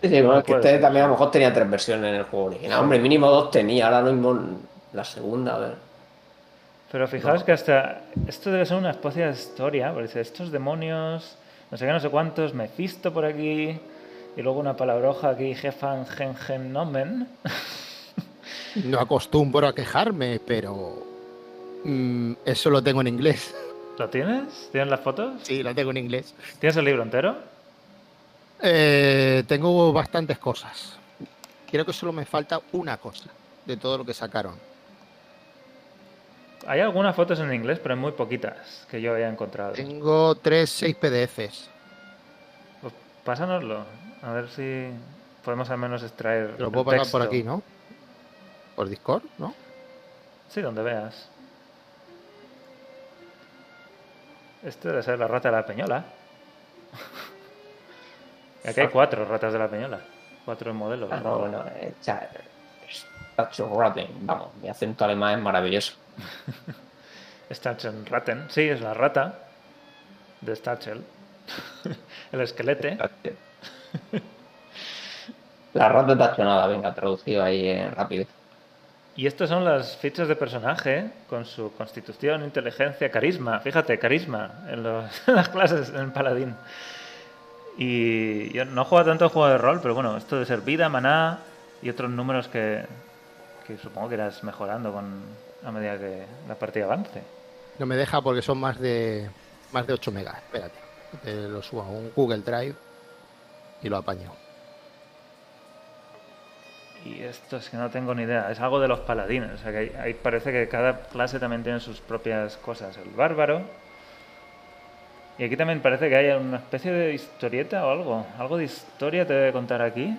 Sí, sí, bueno, es que este también a lo mejor tenía tres versiones en el juego original. Hombre, mínimo dos tenía, ahora mismo la segunda, a ver. Pero fijaos que hasta esto debe ser una especie de historia, porque estos demonios, no sé qué, no sé cuántos, Mephisto por aquí, y luego una palabroja aquí, Jefan Gen Nomen. No acostumbro a quejarme, pero mm, eso lo tengo en inglés. ¿Lo tienes? ¿Tienes las fotos? Sí, lo tengo en inglés. ¿Tienes el libro entero? Eh, tengo bastantes cosas. Creo que solo me falta una cosa de todo lo que sacaron. Hay algunas fotos en inglés, pero hay muy poquitas que yo haya encontrado. Tengo tres, seis PDFs. Pues pásanoslo, a ver si podemos al menos extraer. Lo el puedo pasar por aquí, ¿no? Por Discord, ¿no? Sí, donde veas. Este debe ser la rata de la peñola. Y aquí hay cuatro ratas de la peñola. Cuatro modelos. Ah, no, bueno, eh, cha- Staatsraten, vamos, mi acento alemán es maravilloso. Stachelratten. Sí, es la rata de Stachel. El esquelete. La rata tachonada, venga, traducido ahí eh, rápido. Y estas son las fichas de personaje con su constitución, inteligencia, carisma. Fíjate, carisma en, los- en las clases en Paladín. Y yo no juego tanto a juego de rol, pero bueno, esto de ser vida, maná y otros números que, que supongo que irás mejorando con, a medida que la partida avance. No me deja porque son más de más de 8 megas. Espérate. Te lo subo a un Google Drive y lo apaño. Y esto es que no tengo ni idea. Es algo de los paladines. O sea que ahí, ahí parece que cada clase también tiene sus propias cosas. El bárbaro. Y aquí también parece que hay una especie de historieta o algo. Algo de historia te debe contar aquí.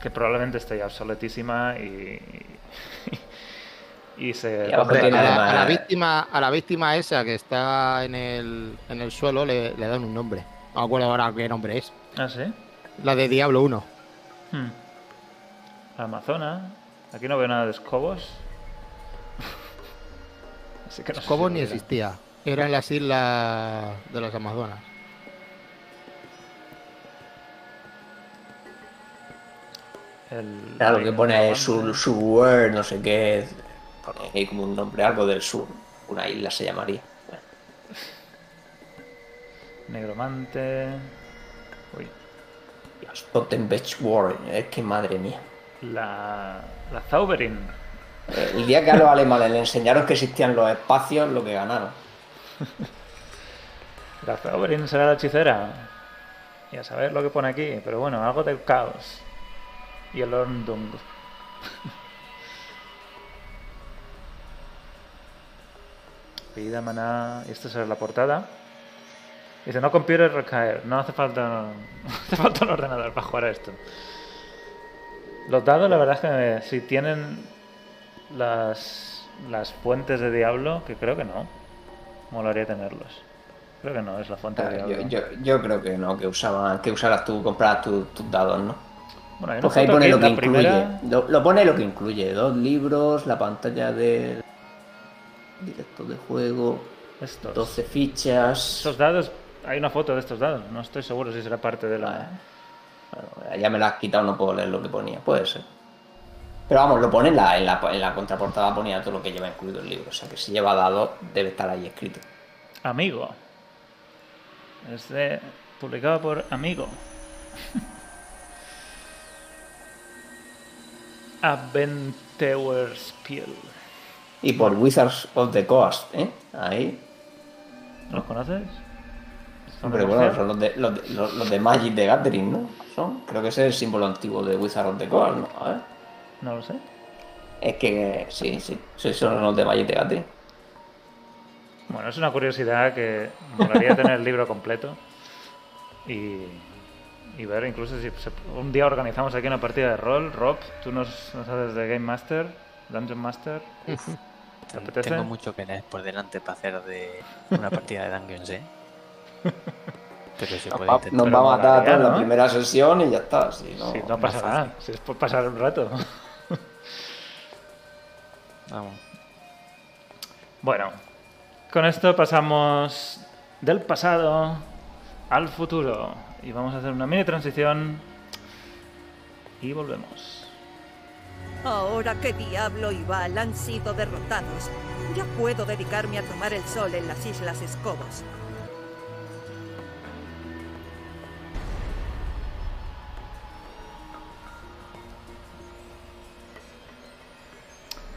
Que probablemente esté ya obsoletísima y. y se. Y Hombre, a, la, a la víctima, a la víctima esa que está en el, en el suelo le, le dan un nombre. No me acuerdo ahora qué nombre es. Ah, sí. La de Diablo 1. Hmm. Amazona. Aquí no veo nada de escobos. Así que no sé Cobos si ni dirá. existía. Era en las islas de las Amazonas. El- Claro, que pone sur, Surware, no sé qué. Pone ahí como un nombre, algo del sur. Una isla se llamaría. Negromante. Uy. Dios, Totenbech War, es que madre mía. La. La Zauberin. Eh, El día que a los alemanes le enseñaron que existían los espacios, lo que ganaron. La Zauberin será la hechicera. Y a saber lo que pone aquí. Pero bueno, algo del caos. Y el Orndung. Vida, maná. Y esta será la portada. Dice, no computer recaer. No hace falta. No hace falta un ordenador para jugar a esto. Los dados, la verdad es que si tienen las, las fuentes de Diablo, que creo que no. Molaría tenerlos. Creo que no, es la fuente de Ah, Diablo. Yo, yo, yo creo que no, que usaban, que usaras tú, compraras tu- tus dados, ¿no? Bueno, Porque ahí pone lo que incluye. primera- Lo, lo pone lo que incluye. Dos libros, la pantalla de directo de juego, Estos. 12 fichas. Estos dados, hay una foto de estos dados. No estoy seguro si será parte de la. Bueno, ya me la has quitado, no puedo leer lo que ponía. Puede ser. Pero vamos, lo pone en la, en la, en la contraportada, ponía todo lo que lleva incluido el libro. O sea que si lleva dados, debe estar ahí escrito. Amigo. Es de. publicado por Amigo. Aventeur Spiel. Y por Wizards of the Coast, ¿eh? Ahí. ¿Los conoces? ¿Son Hombre, de bueno, son los de, los, de, los- los de Magic the Gathering, ¿no? Son, creo que ese es el símbolo antiguo de Wizards of the Coast, ¿no? A ver. No lo sé. Es que sí, sí, sí, son los de Magic the Gathering. Bueno, es una curiosidad que me molaría tener el libro completo y, y ver incluso si se- un día organizamos aquí una partida de rol. Rob, tú nos, nos haces de Game Master, Dungeon Master. ¿Te apetece? Tengo mucho que leer por delante para hacer de una partida de Dungeons, ¿eh? Pero se Nos puede va, intentar. nos Pero va a matar a en la ¿no? primera sesión y ya está. Si no, Si no pasa nada, si es por pasar un rato. Vamos. Bueno, con esto pasamos del pasado al futuro y vamos a hacer una mini transición y volvemos. Ahora que Diablo y Val han sido derrotados, ya puedo dedicarme a tomar el sol en las Islas Escobos.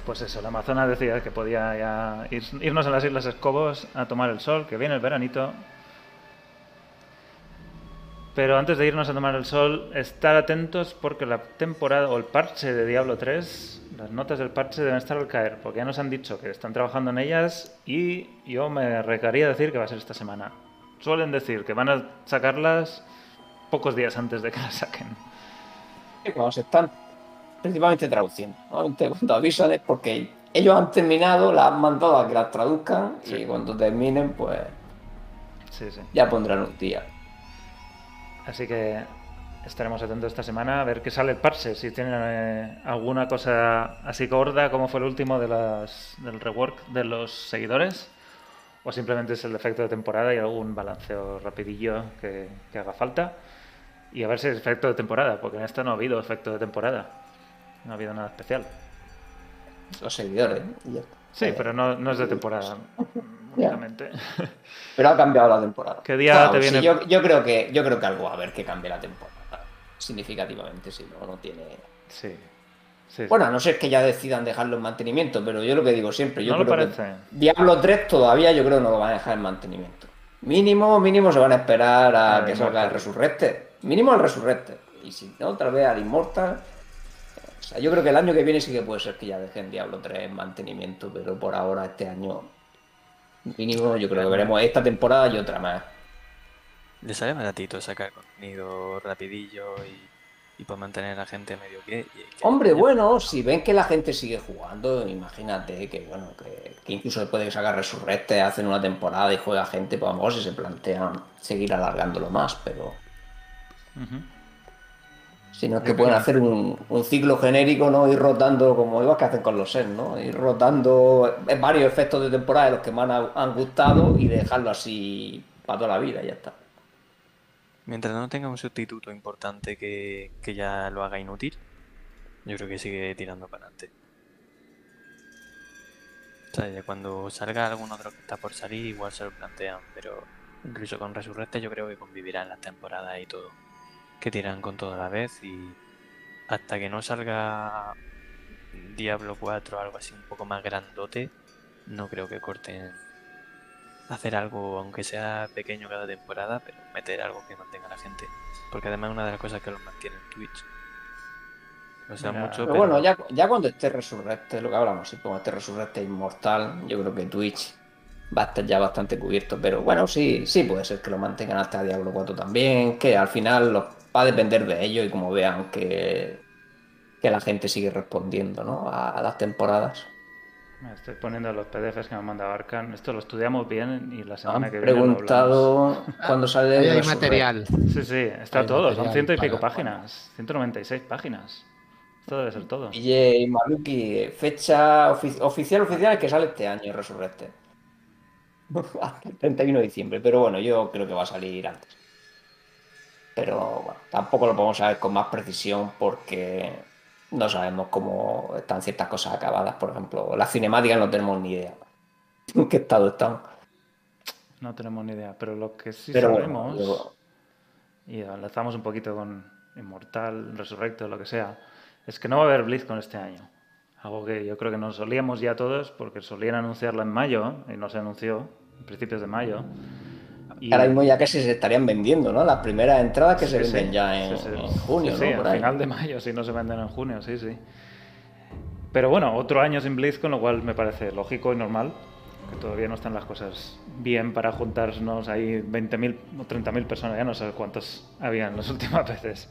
Pues eso, la Amazona decía que podía ya ir- irnos a las Islas Escobos a tomar el sol, que viene el veranito. Pero antes de irnos a tomar el sol, estar atentos porque la temporada o el parche de Diablo 3, las notas del parche deben estar al caer, porque ya nos han dicho que están trabajando en ellas y yo me recaría decir que va a ser esta semana. Suelen decir que van a sacarlas pocos días antes de que las saquen. Cuando se están principalmente traduciendo. Normalmente cuando avisan es porque ellos han terminado, las han mandado a que las traduzcan y cuando terminen, pues Sí, sí. ya pondrán un día. Así que estaremos atentos esta semana a ver qué sale el parche, si tienen eh, alguna cosa así gorda como fue el último de las, del rework de los seguidores, o simplemente es el efecto de temporada y algún balanceo rapidillo que, que haga falta. Y a ver si es efecto de temporada, porque en esta no ha habido efecto de temporada, no ha habido nada especial. los seguidores. está. Sí, pero no, no es de temporada. únicamente. Pero ha cambiado la temporada. ¿Qué día Claro, te sí, viene? yo, yo creo que, yo creo que algo va a haber que cambie la temporada. Significativamente, si no, no tiene. Sí. sí. Bueno, a no ser que ya decidan dejarlo en mantenimiento, pero yo lo que digo siempre, yo ¿No lo creo que parece? Diablo 3 todavía yo creo que no lo van a dejar en mantenimiento. Mínimo, mínimo se van a esperar a que salga el. Resurrecte. Mínimo el Resurrecte. Y si no, otra vez al Immortal. O sea, yo creo que el año que viene sí que puede ser que ya dejen Diablo 3 en mantenimiento, pero por ahora este año mínimo yo creo que veremos esta temporada y otra más. Le sale baratito sacar contenido rapidillo y, y para mantener a la gente medio que. que- Hombre, bueno, si ven que la gente sigue jugando, imagínate que bueno, que, que incluso se puede sacar Resurrecte, hacen una temporada y juega gente, pues a lo mejor si se plantean seguir alargándolo más, pero si no es que pueden hacer un, un ciclo genérico, ¿no? Ir rotando como igual que hacen con los SEN, ¿no? Ir rotando varios efectos de temporada de los que más han, han gustado y dejarlo así para toda la vida y ya está. Mientras no tenga un sustituto importante que, que ya lo haga inútil, yo creo que sigue tirando para adelante. O sea, ya cuando salga algún otro que está por salir, igual se lo plantean, pero incluso con Resurrecte yo creo que convivirán las temporadas y todo. Que tiran con todo a la vez y hasta que no salga Diablo 4 o algo así un poco más grandote, no creo que corten hacer algo, aunque sea pequeño cada temporada, pero meter algo que mantenga a la gente. Porque además es una de las cosas que los mantiene en Twitch. No sea Mira, mucho, Pero pero, bueno, ya, ya cuando esté Resurrecte, lo que hablamos, si pongo este Resurrecte inmortal, yo creo que Twitch va a estar ya bastante cubierto. Pero bueno, sí, sí puede ser que lo mantengan hasta Diablo 4 también, que al final los- va a depender de ellos y como vean que, que la gente sigue respondiendo ¿no? a, a las temporadas. Me estoy poniendo los PDFs que me ha mandado Arcan. Esto lo estudiamos bien y la semana Han que viene. preguntado cuándo sale Ahí hay Resurrecte. material. Sí, sí, está Hay todo. Son ciento y pico para- páginas. 196 páginas. Esto debe ser todo. Y Maluki, fecha ofi- oficial oficial es que sale este año Resurrecte. Hasta el 31 de diciembre, pero bueno, yo creo que va a salir antes. Pero bueno, tampoco lo podemos saber con más precisión porque no sabemos cómo están ciertas cosas acabadas. Por ejemplo, las cinemáticas no tenemos ni idea en qué estado están. No tenemos ni idea. Pero lo que sí Pero bueno, sabemos, y enlazamos un poquito con Inmortal, Resurrecto, lo que sea, es que no va a haber BlizzCon este año. Algo que yo creo que nos solíamos ya todos, porque solían anunciarla en mayo, y no se anunció, en principios de mayo. Y- Ahora mismo ya casi se estarían vendiendo, ¿no? Las primeras entradas que se Sí, sí. venden ya en, Sí, sí. en junio, Sí, sí, ¿no? Por al ahí. final de mayo, si no se venden en junio, sí, sí. Pero bueno, otro año sin BlizzCon, lo cual me parece lógico y normal, que todavía no están las cosas bien para juntarnos ahí 20.000 o 30.000 personas, ya no sé cuántos habían las últimas veces,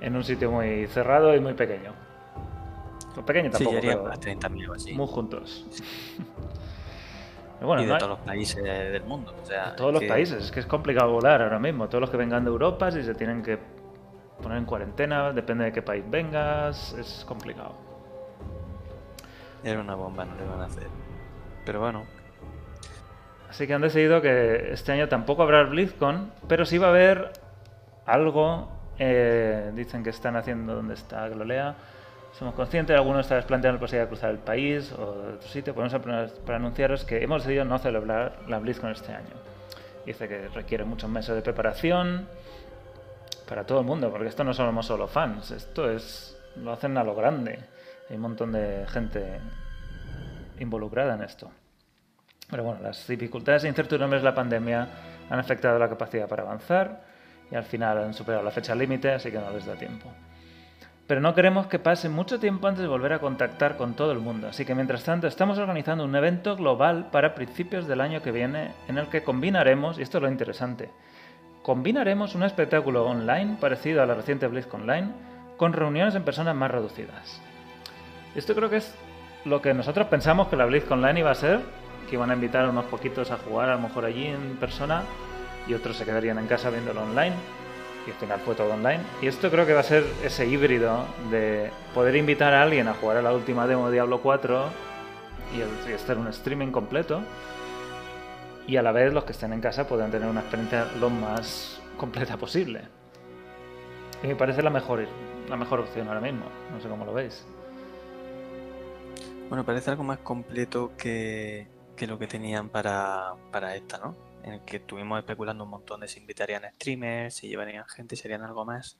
en un sitio muy cerrado y muy pequeño. Pues pequeño sí, tampoco, pero unas 30.000 o así. muy juntos. Bueno, y de no hay- todos los países del mundo. O sea, todos los que- países, es que es complicado volar ahora mismo. Todos los que vengan de Europa, si se tienen que poner en cuarentena, depende de qué país vengas, es complicado. Era una bomba, no le van a hacer. Pero bueno, Así que han decidido que este año tampoco habrá BlizzCon, pero sí va a haber algo. eh, dicen que están haciendo donde está, que lo lea. Somos conscientes, algunos estáis planteando la posibilidad de cruzar el país o de otro sitio. Podemos apenas para anunciaros que hemos decidido no celebrar la BlizzCon este año. Dice que requiere muchos meses de preparación para todo el mundo, porque esto no somos solo fans, esto es lo hacen a lo grande. Hay un montón de gente involucrada en esto. Pero bueno, las dificultades e incertidumbres de la pandemia han afectado la capacidad para avanzar y al final han superado la fecha límite, así que no les da tiempo. Pero no queremos que pase mucho tiempo antes de volver a contactar con todo el mundo, así que mientras tanto estamos organizando un evento global para principios del año que viene en el que combinaremos, y esto es lo interesante, combinaremos un espectáculo online parecido a la reciente BlizzCon Online con reuniones en personas más reducidas. Esto creo que es lo que nosotros pensamos que la BlizzCon Online iba a ser, que iban a invitar a unos poquitos a jugar a lo mejor allí en persona y otros se quedarían en casa viéndolo online. Y al final fue todo online. Y esto creo que va a ser ese híbrido de poder invitar a alguien a jugar a la última demo de Diablo 4 y, y hacer un streaming completo. Y a la vez los que estén en casa puedan tener una experiencia lo más completa posible. Y me parece la mejor, la mejor opción ahora mismo. No sé cómo lo veis. Bueno, parece algo más completo que, que lo que tenían para, para esta, ¿no? En el que estuvimos especulando un montón de si invitarían a streamers, si llevarían gente, si harían algo más.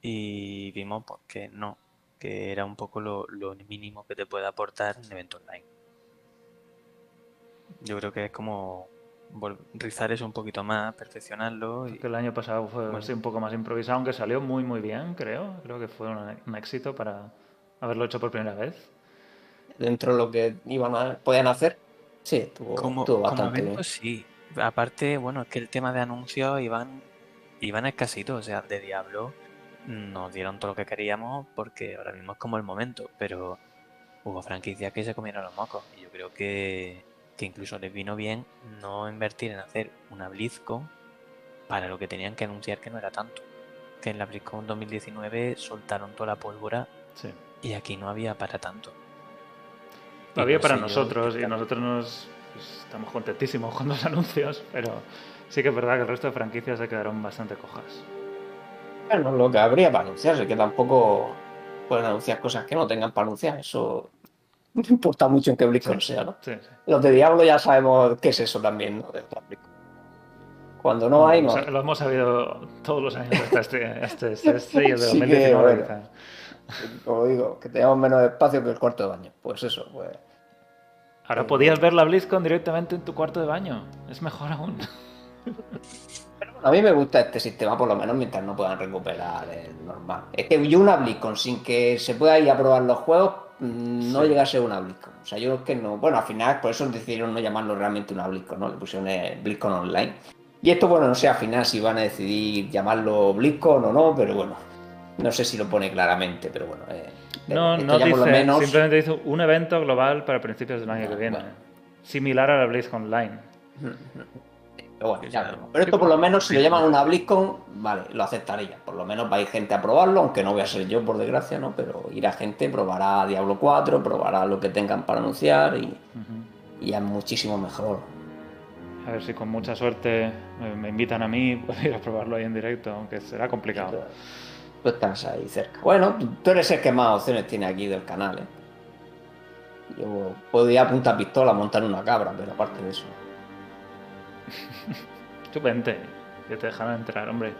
Y vimos pues, que no, que era un poco lo, lo mínimo que te puede aportar un evento online. Yo creo que es como rizar eso un poquito más, perfeccionarlo. Y... Que el año pasado fue Bueno. un poco más improvisado, aunque salió muy muy bien, creo. Creo que fue un, un éxito para haberlo hecho por primera vez. Dentro de lo que iban a, podían hacer, sí, estuvo, Como, estuvo como bastante evento, bien. sí. Aparte, bueno, es que el tema de anuncios iban, iban escasitos. O sea, de Diablo nos dieron todo lo que queríamos porque ahora mismo es como el momento. Pero hubo franquicias que se comieron los mocos. Y yo creo que, que incluso les vino bien no invertir en hacer una BlizzCon para lo que tenían que anunciar que no era tanto. Que en la BlizzCon 2019 soltaron toda la pólvora Sí. y aquí no había para tanto. No para sé yo nosotros, y nosotros nos pues, estamos contentísimos con los anuncios, pero sí que es verdad que el resto de franquicias se quedaron bastante cojas. Bueno, lo que habría para anunciarse, que tampoco pueden anunciar cosas que no tengan para anunciar. Eso no importa mucho en qué BlizzCon sea, ¿no? Sí, sí. Los de Diablo ya sabemos qué es eso también, ¿no? Cuando no hay, no hay. Lo hemos sabido todos los años hasta este, este, este, este y el de Sí que, 2019 bueno. quizá. Como digo, que tenemos menos espacio que el cuarto de baño. Pues eso, pues. Ahora podías ver la BlizzCon directamente en tu cuarto de baño. Es mejor aún. A mí me gusta este sistema, por lo menos mientras no puedan recuperar el normal. Es que yo una BlizzCon sin que se pueda ir a probar los juegos mm, no Sí. llega a ser una BlizzCon. O sea, yo creo que no. Bueno, al final, por eso decidieron no llamarlo realmente una BlizzCon, ¿no? Le pusieron eh, BlizzCon Online. Y esto, bueno, no sé al final si van a decidir llamarlo BlizzCon o no, pero bueno. No sé si lo pone claramente, pero bueno. eh, No, no ya dice, menos- simplemente dice un evento global para principios del año que Ah, viene. bueno. Similar a la BlizzCon Online. Pero bueno, ya veremos. Pero esto por lo menos, si lo llaman una BlizzCon, vale, lo aceptaría. Por lo menos va a ir gente a probarlo, aunque no voy a ser yo, por desgracia, ¿no? Pero irá gente, probará Diablo 4, probará lo que tengan para anunciar y, y es muchísimo mejor. A ver si con mucha suerte me, me invitan a mí, puedo ir a probarlo ahí en directo, aunque será complicado. Tú estás ahí cerca. Bueno, tú, tú eres el que más opciones tiene aquí del canal, ¿eh? Yo puedo ir a punta pistola montar una cabra, pero aparte de eso. Tú vente, que te dejarán entrar, hombre.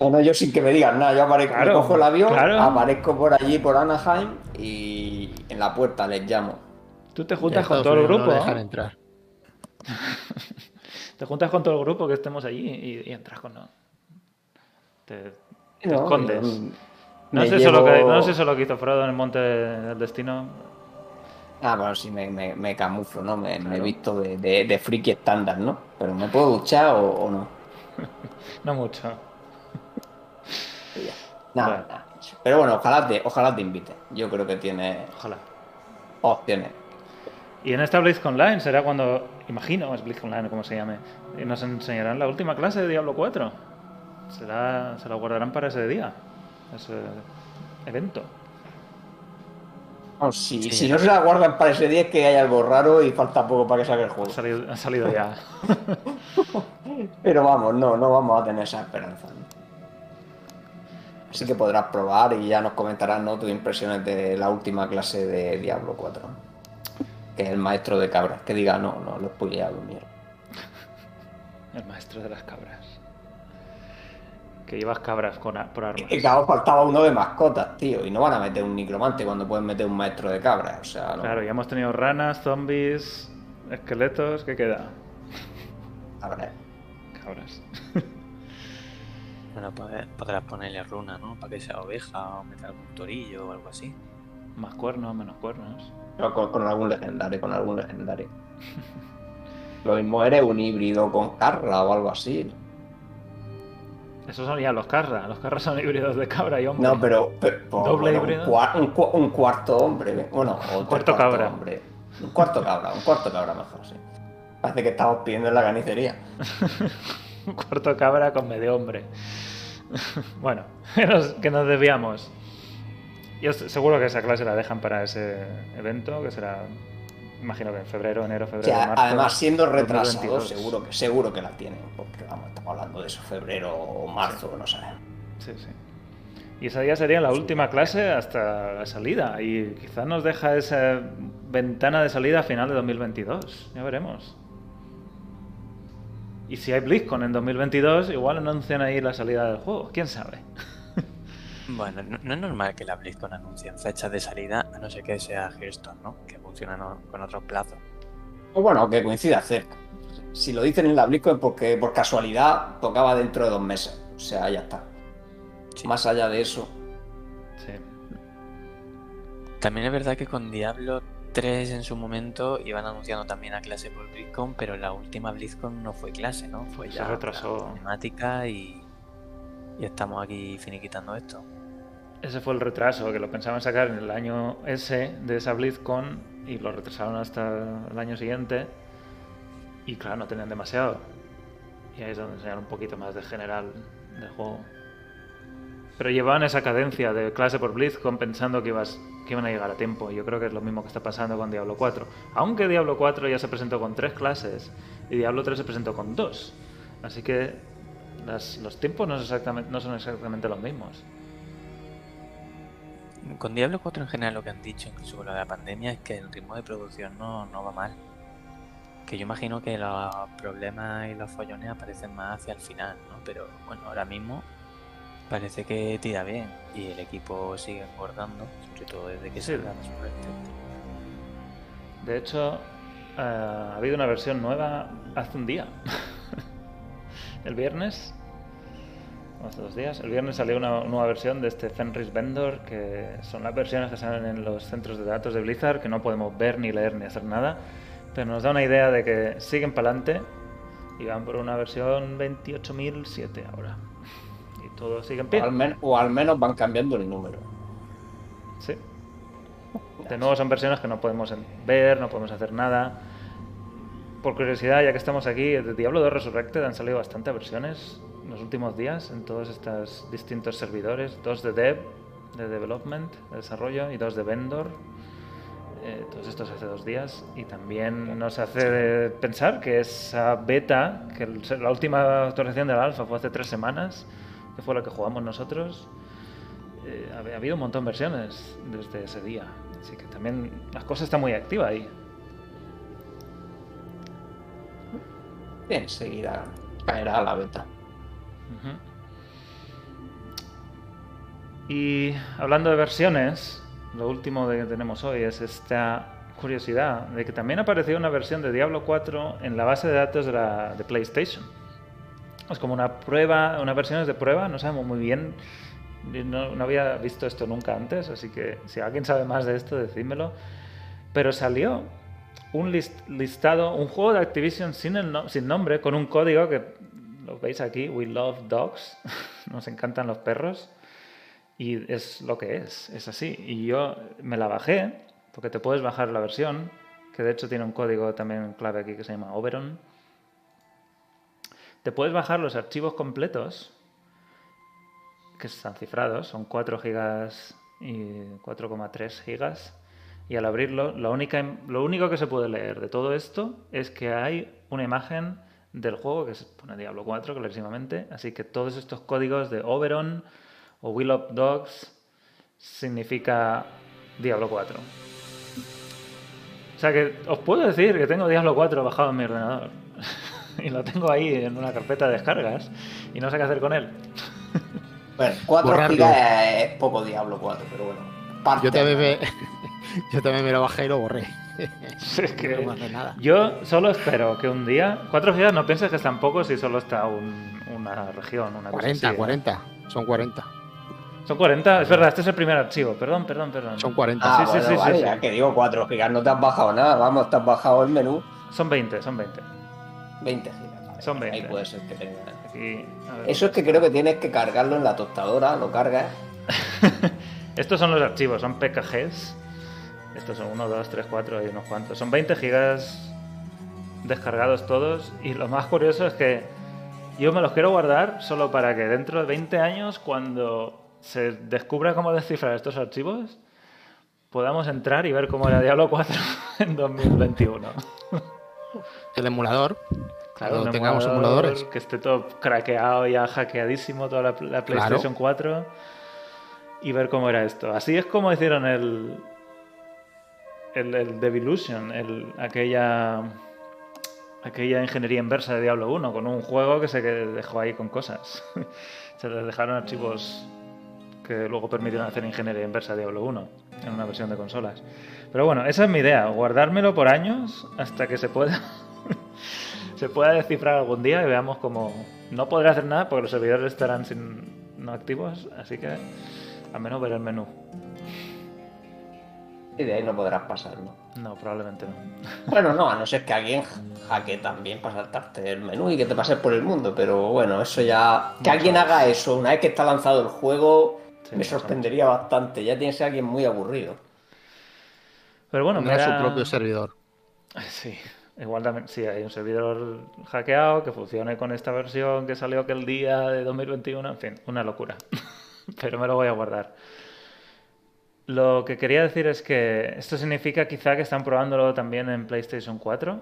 Bueno, yo sin que me digan nada, yo aparezco, me Claro, cojo el avión, claro. aparezco por allí, por Anaheim, y en la puerta les llamo. Tú te juntas con todo el grupo. No dejan ¿no? entrar. Te juntas con todo el grupo que estemos allí y, y entras con no. Te, te No, escondes. es, eso lo que, no es eso lo que hizo Frodo en el Monte del Destino. Ah, bueno, sí, me, me, me camuflo, ¿no? Me, he visto de, de, de friki estándar, ¿no? Pero ¿me puedo duchar o, o no? No mucho. Nada, Bueno. nada. Pero bueno, ojalá te, ojalá te invite. Yo creo que tiene Ojalá. opciones. Y en esta BlizzCon Online será cuando, imagino, es BlizzCon Online como se llame, y nos enseñarán la última clase de Diablo 4. Será, se la guardarán para ese día, ese evento. Si, Sí. si no se la guardan para ese día es que hay algo raro y falta poco para que salga el Ha juego. salido, ha salido ya. Pero vamos, no, no vamos a tener esa esperanza. Así que podrás probar y ya nos comentarás ¿no? tus impresiones de la última clase de Diablo 4. Que es el maestro de cabras. Que diga, no, no, lo he spoileado, mierda. El maestro de las cabras. Que llevas cabras con a- por armas. Que claro, faltaba uno de mascotas, tío. Y no van a meter un necromante cuando pueden meter un maestro de cabras. O sea, no. Claro, ya hemos tenido ranas, zombies, esqueletos. ¿Qué queda? A ver, Cabras. Bueno, poder- podrás ponerle runa, ¿no? Para que sea oveja o meter algún torillo o algo así. Más cuernos, menos cuernos. pero con, con algún legendario, con algún legendario. Lo mismo eres un híbrido con Carla o algo así. Esos son ya los carras. Los carras son híbridos de cabra y hombre. No, pero, pero- Doble bueno, híbrido. Un, cua- un cua- un cuarto hombre. Bueno, o tres cuarto cabra. hombre. Un cuarto cabra, un cuarto cabra mejor, sí. Parece que estamos pidiendo en la carnicería. Un cuarto cabra con medio hombre. bueno, que nos, que nos desviamos. Yo seguro que esa clase la dejan para ese evento, que será, imagino que en febrero, enero, O febrero, sea, marzo. además, siendo retrasado, 2022. seguro que, seguro que la tienen. Porque vamos, estamos hablando de eso, febrero o marzo, no sabemos. Sí, sí. Y esa ya sería la última clase hasta la salida. Y quizás nos deja esa ventana de salida a final de 2022. Ya veremos. Y si hay BlizzCon en 2022, igual anuncian ahí la salida del juego. ¿Quién sabe? Bueno, no, no es normal que la BlizzCon anuncien fechas de salida, a no ser que sea Hearthstone, ¿no? Que funciona no- con otros plazos. O bueno, que coincida cerca. Si lo dicen en la BlizzCon es porque por casualidad tocaba dentro de dos meses. O sea, ya está. Más allá de eso. Sí. También es verdad que con Diablo 3 en su momento iban anunciando también a clase por BlizzCon, pero la última BlizzCon no fue clase, ¿no? Fue Se ya retrasó. la temática y, y estamos aquí finiquitando esto. Ese fue el retraso, que lo pensaban sacar en el año ese de esa BlizzCon y lo retrasaron hasta el año siguiente. Y claro, no tenían demasiado. Y ahí es donde enseñaron un poquito más de general del juego. Pero llevaban esa cadencia de clase por BlizzCon pensando que, ibas, que iban a llegar a tiempo. Yo creo que es lo mismo que está pasando con Diablo 4. Aunque Diablo 4 ya se presentó con tres clases y Diablo 3 se presentó con dos. Así que los tiempos no son exactamente los mismos. Con Diablo 4 en general lo que han dicho, incluso con lo de la pandemia, es que el ritmo de producción no, no va mal. Que yo imagino que los problemas y los follones aparecen más hacia el final, ¿no? Pero bueno, ahora mismo parece que tira bien y el equipo sigue engordando, sobre todo desde que se Sí. da De hecho, eh, ha habido una versión nueva hace un día. el viernes, hace dos días, el viernes salió una nueva versión de este Fenris Vendor, que son las versiones que salen en los centros de datos de Blizzard, que no podemos ver, ni leer, ni hacer nada, pero nos da una idea de que siguen para adelante y van por una versión 28.007 ahora. Y todo sigue en O pie. al, men- o al menos van cambiando el número. Sí. De nuevo son versiones que no podemos ver, no podemos hacer nada. Por curiosidad, ya que estamos aquí, de Diablo 2 Resurrected han salido bastantes versiones en los últimos días en todos estos distintos servidores. Dos de Dev, de Development, de desarrollo, y dos de Vendor. Eh, todos estos hace dos días. Y también nos hace pensar que esa beta, que la última actualización del alfa fue hace tres semanas, que fue la que jugamos nosotros, eh, ha, ha habido un montón de versiones desde ese día. Así que también las cosas están muy activas ahí. Bien, enseguida caerá la beta. Y hablando de versiones, lo último que tenemos hoy es esta curiosidad de que también apareció una versión de Diablo 4 en la base de datos de, la, de PlayStation. Es como una prueba, unas versiones de prueba, no sabemos muy bien. No, no había visto esto nunca antes, así que si alguien sabe más de esto, decídmelo. Pero salió un list- listado, un juego de Activision sin, el no- sin nombre, con un código que veis aquí, We Love Dogs, nos encantan los perros, y es lo que es, es así. Y yo me la bajé, porque te puedes bajar la versión, que de hecho tiene un código también clave aquí que se llama Oberon. Te puedes bajar los archivos completos, que están cifrados, son 4 gigas y 4,3 gigas. Y al abrirlo, lo, única, lo único que se puede leer de todo esto es que hay una imagen del juego que se pone Diablo 4 clarísimamente. Así que todos estos códigos de Oberon o Will of Dogs significa Diablo 4. O sea que os puedo decir que tengo Diablo 4 bajado en mi ordenador. y lo tengo ahí en una carpeta de descargas y no sé qué hacer con él. Bueno, 4 Borrarlo. gigas es poco Diablo 4, pero bueno. parte. Yo también me, yo también me lo bajé y lo borré. Es que No me hace nada. Yo solo espero que un día. 4 gigas no pienses que es tan poco si solo está un- una región, una cosa 40, así, ¿eh? 40. Son 40. Son 40, es verdad, este es el primer archivo. Perdón, perdón, perdón. Son 40. Ah, sí, sí, bueno, sí, vale, sí, ya sí. que digo 4 gigas, no te has bajado nada, vamos, te has bajado el menú. Son 20, son 20. 20 gigas. vale, Son Ahí 20. puede ser que tenga. Aquí. Eso es que creo que tienes que cargarlo en la tostadora, lo cargas. Estos son los archivos, son PKGs. Estos son 1, 2, 3, 4 y unos cuantos. Son 20 gigas descargados todos. Y lo más curioso es que yo me los quiero guardar solo para que dentro de 20 años, cuando se descubra cómo descifrar estos archivos, podamos entrar y ver cómo era Diablo 4 en 2021. El emulador. Cuando un tengamos emulador emuladores. Que esté todo craqueado ya hackeadísimo, toda la, la PlayStation 4. y ver cómo era esto. Así es como hicieron el, el, el Devilution, el, aquella, aquella ingeniería inversa de Diablo 1, con un juego que se dejó ahí con cosas. se les dejaron archivos que luego permitieron hacer ingeniería inversa de Diablo 1 en una versión de consolas. Pero bueno, esa es mi idea, guardármelo por años hasta que se pueda se pueda descifrar algún día y veamos cómo no podré hacer nada porque los servidores estarán sin, no activos, así que al menos ver el menú. Y de ahí no podrás pasar, ¿no? No, probablemente no. Bueno, no, a no ser que alguien hackee también para saltarte el menú y que te pases por el mundo, pero bueno, eso ya... Que alguien haga eso una vez que está lanzado el juego Sí, me sorprendería bastante. Ya tiene que ser alguien muy aburrido. Pero bueno, mira- su propio servidor. Sí, igual también, sí, hay un servidor hackeado que funcione con esta versión que salió aquel día de 2021, en fin, una locura. Pero me lo voy a guardar. Lo que quería decir es que esto significa quizá que están probándolo también en PlayStation 4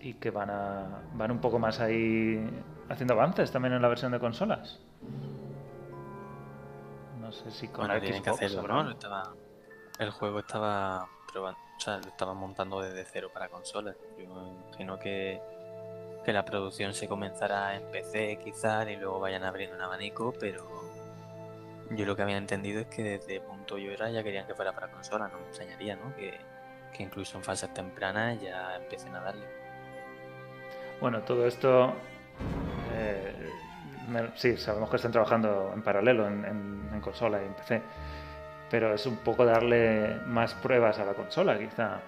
y que van a van un poco más ahí haciendo avances también en la versión de consolas. No sé si con Bueno, tienen que Xbox hacerlo, ¿no? Estaba- el juego estaba probando, o sea, lo estaban montando desde cero para consolas. Yo imagino que, que la producción se comenzará en PC quizás y luego vayan abriendo un abanico, pero yo lo que había entendido es que desde punto y hora ya querían que fuera para consolas, no me extrañaría, ¿no? Que, que incluso en fases tempranas ya empiecen a darle. Bueno, todo esto. eh, sí, sabemos que están trabajando en paralelo en, en- en consola y en PC. Pero es un poco darle más pruebas a la consola, quizá.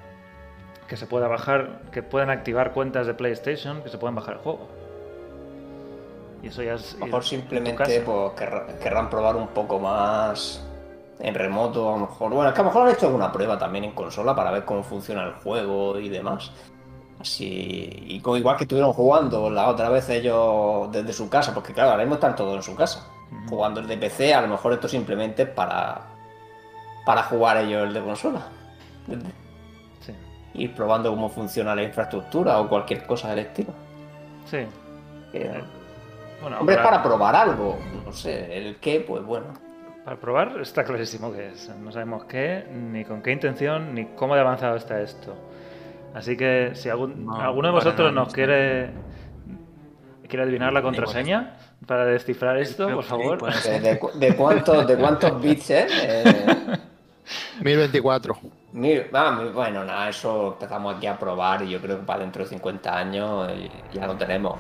Que se pueda bajar, que puedan activar cuentas de PlayStation, que se puedan bajar el juego. Y eso ya es. A lo mejor simplemente pues, querrá- querrán probar un poco más en remoto, a lo mejor. Bueno, es que a lo mejor han hecho alguna prueba también en consola para ver cómo funciona el juego y demás. Así, y co- igual que estuvieron jugando la otra vez ellos desde su casa, porque claro, ahora mismo están todos en su casa. Jugando el de PC, a lo mejor esto simplemente es para, para jugar ellos el de consola. Sí. Ir probando cómo funciona la infraestructura o cualquier cosa del estilo. Sí. Que- Bueno, Hombre, es habrá- para probar algo. No sé, el qué, pues bueno. Para probar está clarísimo que es. No sabemos qué, ni con qué intención, ni cómo de avanzado está esto. Así que si algún- No, alguno de vosotros no, nos quiere quiere adivinar la contraseña para descifrar esto, por favor. ¿De, cu- cuántos, ¿De cuántos bits es? Eh, 1024. mil- ah, bueno, nada, eso empezamos aquí a probar y yo creo que para dentro de 50 años eh, ya lo tenemos.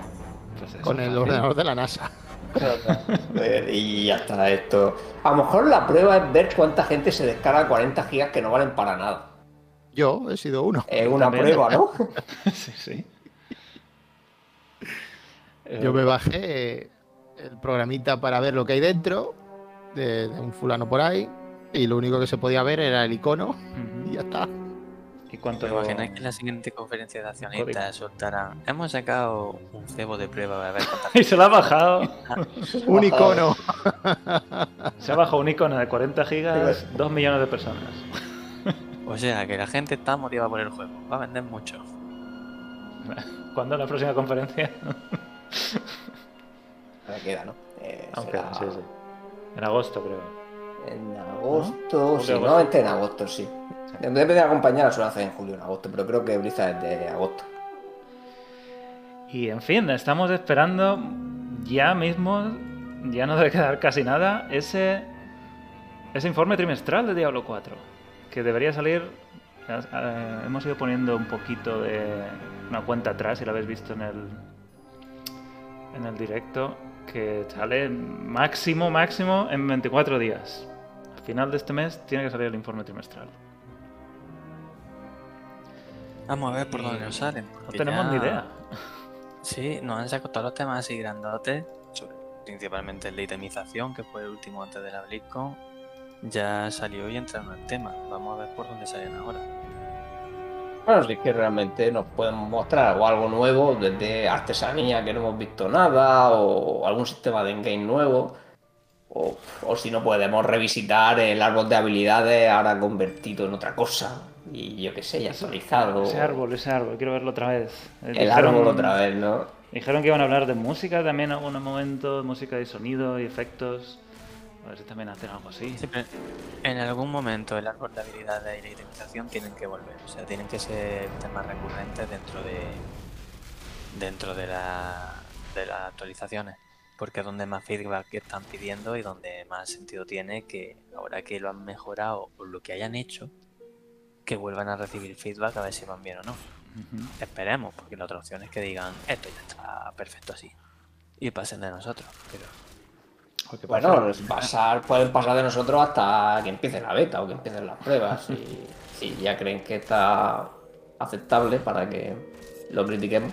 Pues eso, Con el fácil. ordenador de la NASA. Y ya está esto. A lo mejor la prueba es ver cuánta gente se descarga 40 gigas que no valen para nada. Yo he sido uno. Es una También. prueba, ¿no? sí, sí. Yo Eh, me bajé el programita para ver lo que hay dentro de, de un fulano por ahí y lo único que se podía ver era el icono y ya está. ¿Y cuánto? ¿Te imagináis que en la siguiente conferencia de accionistas soltarán? Hemos sacado un cebo de prueba para ver Y se lo ha bajado. Un icono. Se ha bajado un icono de 40 gigas, 2 millones de personas. O sea, que la gente está motivada por el juego. Va a vender mucho. ¿Cuándo es la próxima conferencia? Ahora queda, ¿no? Eh, Aunque, será sí, sí. En agosto, creo. En agosto, sí, agosto. normalmente en agosto, sí. Depende de la compañía, suele hacer en julio o en agosto, pero creo que Blizzard es de agosto. Y en fin, estamos esperando ya mismo, ya no debe quedar casi nada, ese, ese informe trimestral de Diablo 4, que debería salir, eh, hemos ido poniendo un poquito de una cuenta atrás, si lo habéis visto en el, en el directo, que sale máximo, máximo en 24 días. Al final de este mes tiene que salir el informe trimestral. Vamos a ver por Y dónde nos salen. No tenemos ya- ni idea. Sí, nos han sacado todos los temas así grandotes, principalmente el de itemización, que fue el último antes de la BlizzCon. Ya salió y entra en el tema. Vamos a ver por dónde salen ahora. Bueno, sí que realmente nos pueden mostrar o algo nuevo, desde artesanía que no hemos visto nada, o algún sistema de endgame nuevo, o, o si no podemos revisitar el árbol de habilidades ahora convertido en otra cosa, y yo qué sé, y actualizado. Ese árbol, ese árbol, quiero verlo otra vez. El árbol otra vez, ¿no? Dijeron que iban a hablar de música también en algún momento, música y sonido y efectos. A ver si también hacen algo así. Siempre, en algún momento el árbol de habilidades y la itemización tienen que volver. O sea, tienen que ser temas recurrentes dentro de dentro de, la, de las actualizaciones. Porque es donde más feedback están pidiendo y donde más sentido tiene que ahora que lo han mejorado o lo que hayan hecho, que vuelvan a recibir feedback a ver si van bien o no. Esperemos, porque la otra opción es que digan esto ya está perfecto así. Y pasen de nosotros. Pero Porque Bueno, pasa- pasar, pueden pasar de nosotros hasta que empiece la beta o que empiecen las pruebas. Y si ya creen que está aceptable para que lo critiquemos.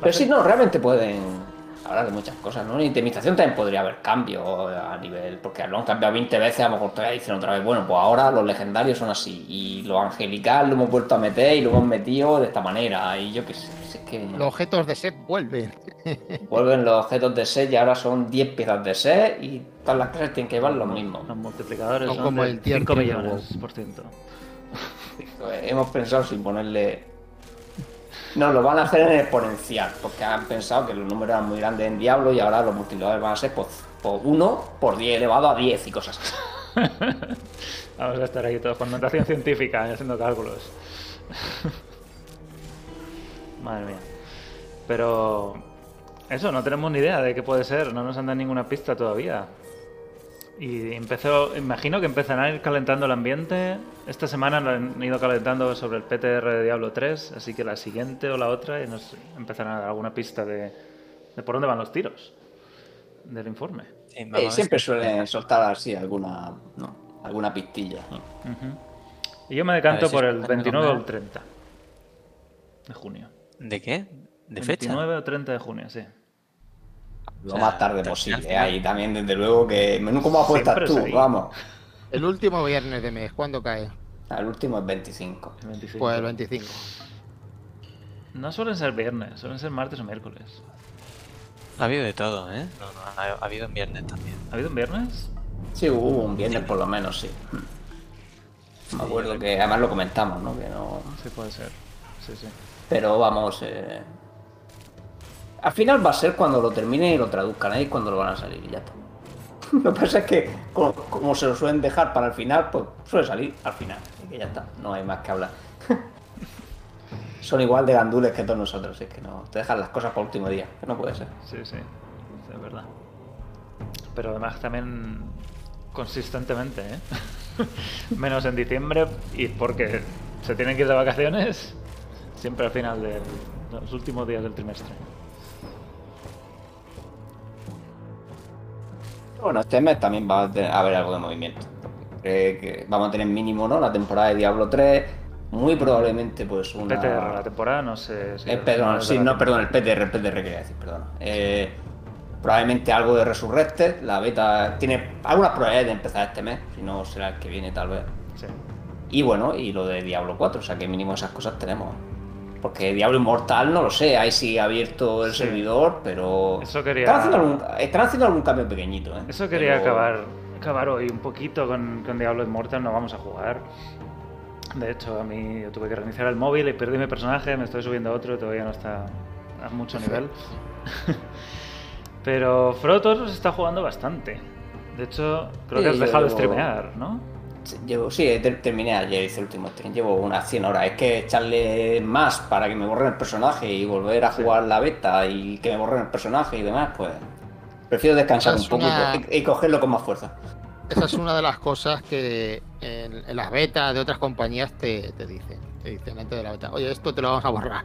Pero sí, no, realmente pueden hablar de muchas cosas, ¿no? En intimización también podría haber cambio a nivel, porque lo han cambiado 20 veces, a lo mejor todavía dicen otra vez, bueno, pues ahora los legendarios son así, y lo angelical lo hemos vuelto a meter y lo hemos metido de esta manera, y yo qué sé, es que Los objetos de set vuelven. vuelven los objetos de set y ahora son 10 piezas de set y todas las clases tienen que llevar lo mismo. Los multiplicadores Son son, como el tier 5 tres de millones por ciento. Hemos pensado sin ponerle. No, lo van a hacer en exponencial, porque han pensado que los números eran muy grandes en Diablo y ahora los multiplicadores van a ser por, por 1 por 10 elevado a 10 y cosas así. Vamos a estar ahí todos con notación científica y haciendo cálculos. Madre mía. Pero eso, no tenemos ni idea de qué puede ser, no nos han dado ninguna pista todavía. Y empezó, imagino que empezarán a ir calentando el ambiente. Esta semana lo han ido calentando sobre el PTR de Diablo 3, así que la siguiente o la otra y nos empezarán a dar alguna pista de, de por dónde van los tiros del informe. sí, Eh, siempre si- suelen soltar así alguna, ¿no? alguna pistilla. Ujú. Y yo me decanto si por el pueden 29 o el comprar. 30 de junio. ¿De qué? ¿De fecha? 29 o 30 de junio, sí. Lo O sea, más tarde posible. Ahí también, desde luego, que menú como apuestas Siempre tú, vamos. El último viernes de mes, ¿cuándo cae? El último es 25. El 25. Pues el 25. No suelen ser viernes, suelen ser martes o miércoles. Ha habido de todo, ¿eh? No, no, ha, ha habido en viernes también. ¿Ha habido un viernes? Sí, hubo un viernes por lo menos, sí. Me acuerdo que además lo comentamos, ¿no? Que no. Sí, puede ser. Sí, sí. Pero vamos, eh... al final va a ser cuando lo terminen y lo traduzcan ahí cuando lo van a salir y ya está. Lo que pasa es que como, se lo suelen dejar para el final, pues suele salir al final. Así que ya está, no hay más que hablar. Son igual de gandules que todos nosotros, es que no, te dejan las cosas para el último día, que no puede ser. Sí. Sí, es verdad. Pero además también consistentemente, ¿eh? Menos en diciembre y porque se tienen que ir de vacaciones siempre al final de los últimos días del trimestre. Bueno, este mes también va a tener- a haber algo de movimiento. Creo que vamos a tener mínimo, ¿no? La temporada de Diablo 3, muy probablemente pues una... PTR, la temporada no sé si... Eh, perdón, sí, no, perdón, el PTR, el PTR quería decir, perdón. Eh, probablemente algo de Resurrected, la beta tiene algunas probabilidades de empezar este mes, si no será el que viene tal vez. Sí. Y bueno, y lo de Diablo 4, o sea que mínimo esas cosas tenemos. Porque Diablo Inmortal no lo sé, ahí sí ha abierto el Sí. servidor, pero... Eso quería- Están haciendo algún, están haciendo algún cambio pequeñito, ¿eh? Eso quería Pero- acabar, acabar hoy un poquito con, con Diablo Immortal, no vamos a jugar. De hecho, a mí yo tuve que reiniciar el móvil y perdí mi personaje, me estoy subiendo a otro, todavía no está a mucho nivel. Pero Frotos está jugando bastante. De hecho, creo Sí, que has dejado de streamear, ¿no? Llevo, sí, ter- terminé ayer, hice el último stream, llevo unas 100 horas. Es que echarle más para que me borren el personaje y volver a jugar la beta y que me borren el personaje y demás, pues prefiero descansar un es poco y una- y, y cogerlo con más fuerza. Esa es una de las cosas que en, en las betas de otras compañías te, te dicen. Te dicen antes de la beta, oye, esto te lo vamos a borrar.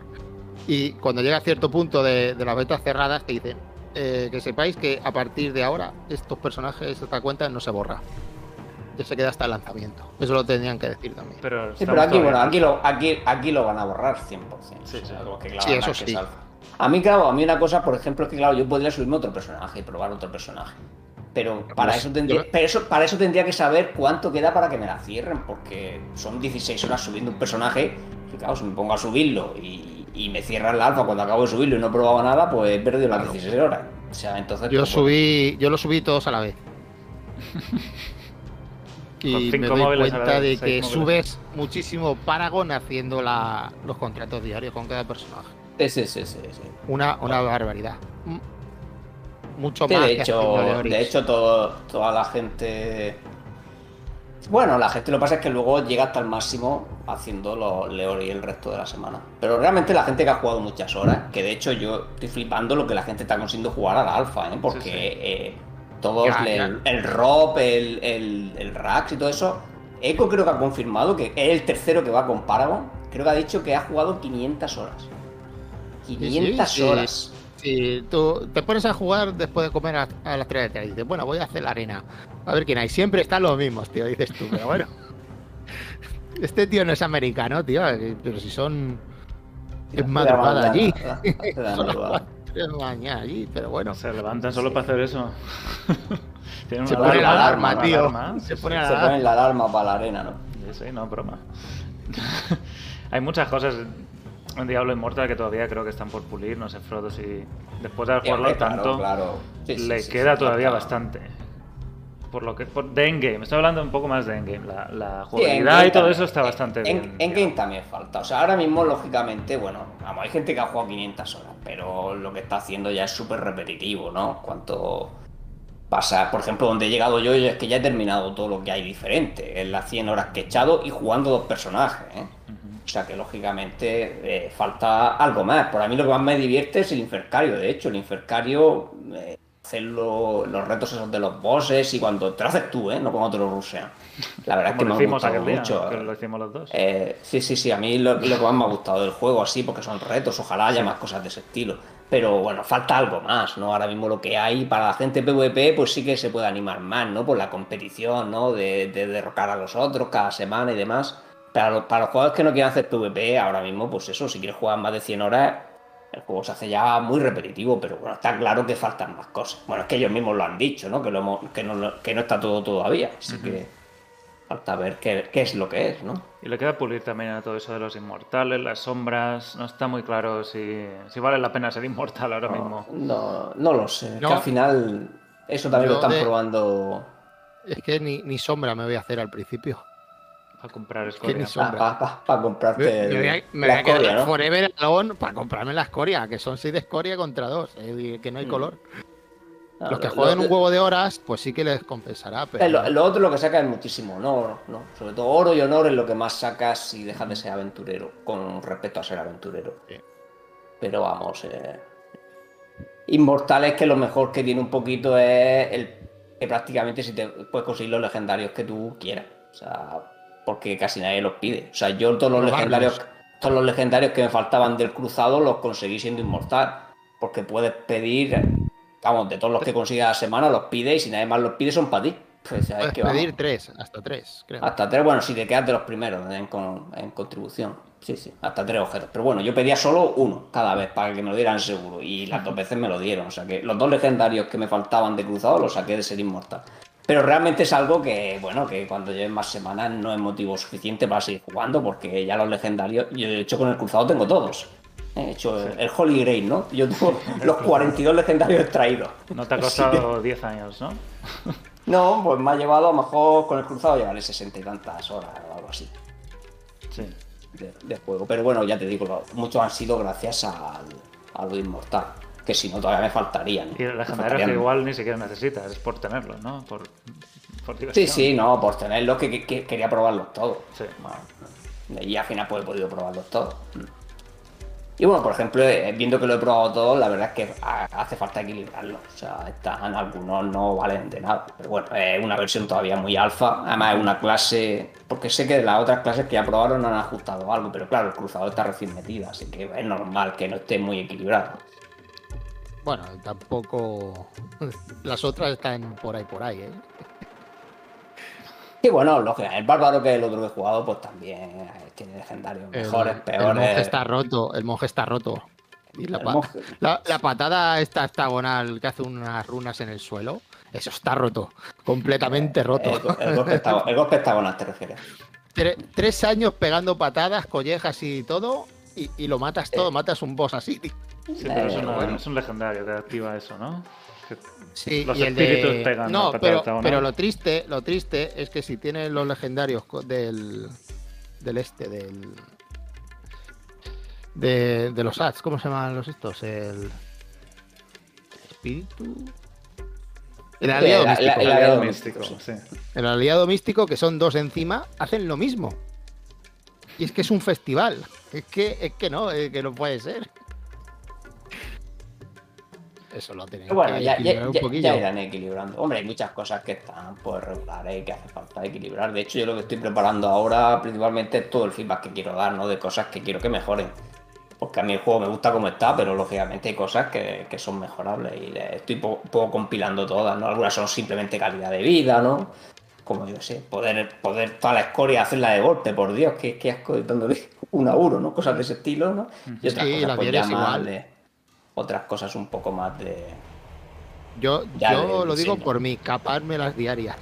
Y cuando llega a cierto punto de, de las betas cerradas, te dicen eh, que sepáis que a partir de ahora estos personajes, esta cuenta no se borra. Ya se queda hasta el lanzamiento. Eso lo tendrían que decir también. Pero, Sí, pero aquí, bueno, aquí lo, aquí, aquí lo van a borrar 100%. Sí, o sea, sí. lo que, claro, Sí, eso sí. A mí, claro, a mí una cosa, por ejemplo, es que claro, yo podría subirme otro personaje y probar otro personaje. Pero para Pues, eso tendría, yo- pero eso, para eso tendría que saber cuánto queda para que me la cierren, porque son 16 horas subiendo un personaje. Y claro, si me pongo a subirlo y, y me cierran la alfa cuando acabo de subirlo y no he probado nada, pues he perdido las 16 horas. O sea, entonces. Yo pues, subí, yo lo subí todos a la vez. Y me doy cuenta vez, de que móviles. subes muchísimo Paragon haciendo la, los contratos diarios con cada personaje. Sí, sí, sí, sí, sí. Una, una barbaridad. Mucho Sí, más. de que hecho, de hecho todo, toda la gente. Bueno, la gente lo que pasa es que luego llega hasta el máximo haciendo los Leori el resto de la semana. Pero realmente la gente que ha jugado muchas horas, que de hecho yo estoy flipando lo que la gente está consiguiendo jugar a la alfa, ¿eh? porque Sí, sí. eh, todos Ya, le- ya. el, Rob, el, el, el Rax y todo eso. Echo creo que ha confirmado que es el tercero que va con Paragon. Creo que ha dicho que ha jugado 500 horas. 500 sí. horas. Si tú te pones a jugar después de comer a, a las 3 de la tarde y dices, bueno, voy a hacer la arena. A ver quién hay. Siempre están los mismos, tío, dices tú, pero bueno. Este tío no es americano, tío, pero si son. Es madrugada allí. De la Son las madrugada. 4 de la mañana allí, pero bueno. Se levantan solo para hacer eso. Tienen Se pone la alarma, tío. alarma, Se pone la Se alarma. ponen la alarma para la arena, ¿no? Sí, no, broma. Hay muchas cosas en Diablo Immortal que todavía creo que están por pulir. No sé, Frodo, si después de Sí, claro, tanto, claro. Sí, sí, le queda todavía bastante. Por lo que. Por, de endgame. Estoy hablando un poco más de endgame. La, la jugabilidad Endgame y todo también- eso está bastante en, bien. En game también falta. O sea, ahora mismo, lógicamente, bueno, vamos, hay gente que ha jugado 500 horas, pero lo que está haciendo ya es súper repetitivo, ¿no? Cuanto pasa, por ejemplo, donde he llegado yo es que ya he terminado todo lo que hay diferente. En las 100 horas que he echado y jugando dos personajes, ¿eh? O sea que lógicamente eh, falta algo más. Por a mí lo que más me divierte es el Infercario. De hecho, el Infercario, eh, hacer lo- los retos esos de los bosses y cuando te lo haces tú, ¿eh? No cuando te lo rusean. La verdad es que me ha gustado día, mucho. que lo hicimos los dos. Eh, sí, sí, sí, a mí lo, lo que más me ha gustado del juego así, porque son retos, ojalá haya más cosas de ese estilo. Pero bueno, falta algo más, ¿no? Ahora mismo lo que hay para la gente PvP, pues sí que se puede animar más, ¿no? Por la competición, ¿no? De, de derrocar a los otros cada semana y demás. Para los, para los jugadores que no quieran hacer PvP, ahora mismo, pues eso, si quieres jugar más de 100 horas, el juego se hace ya muy repetitivo, pero bueno, está claro que faltan más cosas. Bueno, es que ellos mismos lo han dicho, ¿no? Que, lo hemos- que, no, lo- que no está todo todavía, así que falta ver qué, qué es lo que es, ¿no? Y le queda pulir también a todo eso de los inmortales, las sombras. No está muy claro si, si vale la pena ser inmortal ahora mismo. No, no lo sé. No. Que al final eso también lo están de- probando Es que ni, ni sombra me voy a hacer al principio. A comprar escoria. para comprarte Me, me voy a, el- me la voy a quedar ¿no? forever alone para comprarme la escoria, que son 6 de escoria contra 2, que no hay Mm. color. Ah, Los que lo- jueguen lo- un huevo de horas, pues sí que les compensará. Pero Eh, Lo, lo otro lo que saca es muchísimo, ¿no? no Sobre todo oro y honor es lo que más sacas si dejas de ser aventurero, con respecto a ser aventurero. Sí. Pero vamos, eh... Inmortal es que lo mejor que tiene un poquito es el que prácticamente si te puedes conseguir los legendarios que tú quieras. O sea, porque casi nadie los pide. O sea, yo todos los legendarios, todos los legendarios que me faltaban del cruzado los conseguí siendo inmortal. Porque puedes pedir, vamos, de todos los que consigas a la semana los pides y si nadie más los pide son para ti. Pues, puedes que vamos. pedir 3, hasta 3, creo. Hasta tres, bueno, si te quedas de los primeros en, con- en contribución. Sí, sí, hasta tres objetos. Pero bueno, yo pedía solo uno cada vez para que me lo dieran seguro. Y las dos veces me lo dieron. O sea que los dos legendarios que me faltaban de cruzado los saqué de ser inmortal. Pero realmente es algo que, bueno, que cuando lleven más semanas no es motivo suficiente para seguir jugando, porque ya los legendarios, yo de hecho con el cruzado tengo todos. He hecho el, el Holy Grail, ¿no? Yo tengo los 42 legendarios extraídos. No te ha costado 10 años, ¿no? No, pues me ha llevado a lo mejor con el cruzado llevaré sesenta y tantas horas o algo así Sí. de, de juego. Pero bueno, ya te digo, muchos han sido gracias al, a lo inmortal. Que si no, todavía me faltarían. Y el Me legendario faltarían- que igual ni siquiera necesitas, es por tenerlo, ¿no? Por, por Sí, sí, no, por tenerlos que, que- que quería probarlos todos. Sí. Bueno, y al final pues he podido probarlos todos. Y bueno, por ejemplo, eh, viendo que lo he probado todo, la verdad es que ha- hace falta equilibrarlo. O sea, están, algunos no valen de nada. Pero bueno, es una versión todavía muy alfa. Además es una clase... Porque sé que de las otras clases que ya probaron han ajustado algo. Pero claro, el cruzador está recién metido. Así que es normal que no esté muy equilibrado. Bueno, tampoco. Las otras están por ahí, por ahí, ¿eh? Y bueno, lógico, el bárbaro que el otro que he jugado, pues también eh, tiene legendarios El- mejores, El, peores. monje está roto, el monje está roto. Y la, El patada esta hexagonal que hace unas runas en el suelo, eso está roto, completamente roto. El, el golpe hexagon- el golpe hexagonal te refieres. Tre- tres años pegando patadas, collejas y todo, y, y lo matas todo, matas un boss así. Sí, pero es, una- bueno. es un legendario que activa eso, ¿no? Que Sí, los y el espíritus de... pegan No, pero, pero lo triste, lo triste es que si tienes los legendarios del del este, del de, de los ads, ¿cómo se llaman los estos? El espíritu, El aliado La- la- místico. el El aliado aliado místico, místico, sí. El aliado místico, que son dos encima, hacen lo mismo. Y es que es un festival. Es que, es que no, es que no puede ser. Eso lo Pero bueno, que ya, equilibrar ya, un ya- poquillo. ya irán equilibrando. Hombre, hay muchas cosas que están pues regulares y que hace falta equilibrar. De hecho, yo lo que estoy preparando ahora principalmente es todo el feedback que quiero dar, ¿no? De cosas que quiero que mejoren. Porque a mí el juego me gusta como está, pero lógicamente hay cosas que, que son mejorables y estoy po- un poco compilando todas, ¿no? Algunas son simplemente calidad de vida, ¿no? Como yo sé, poder, poder toda la escoria hacerla de golpe, por Dios, qué, qué asco dándole un a uno, ¿no? Cosas de ese estilo, ¿no? Y otras Sí, cosas pues ya más igual. de- Otras cosas un poco más de... Yo, yo de lo digo por mí, caparme las diarias.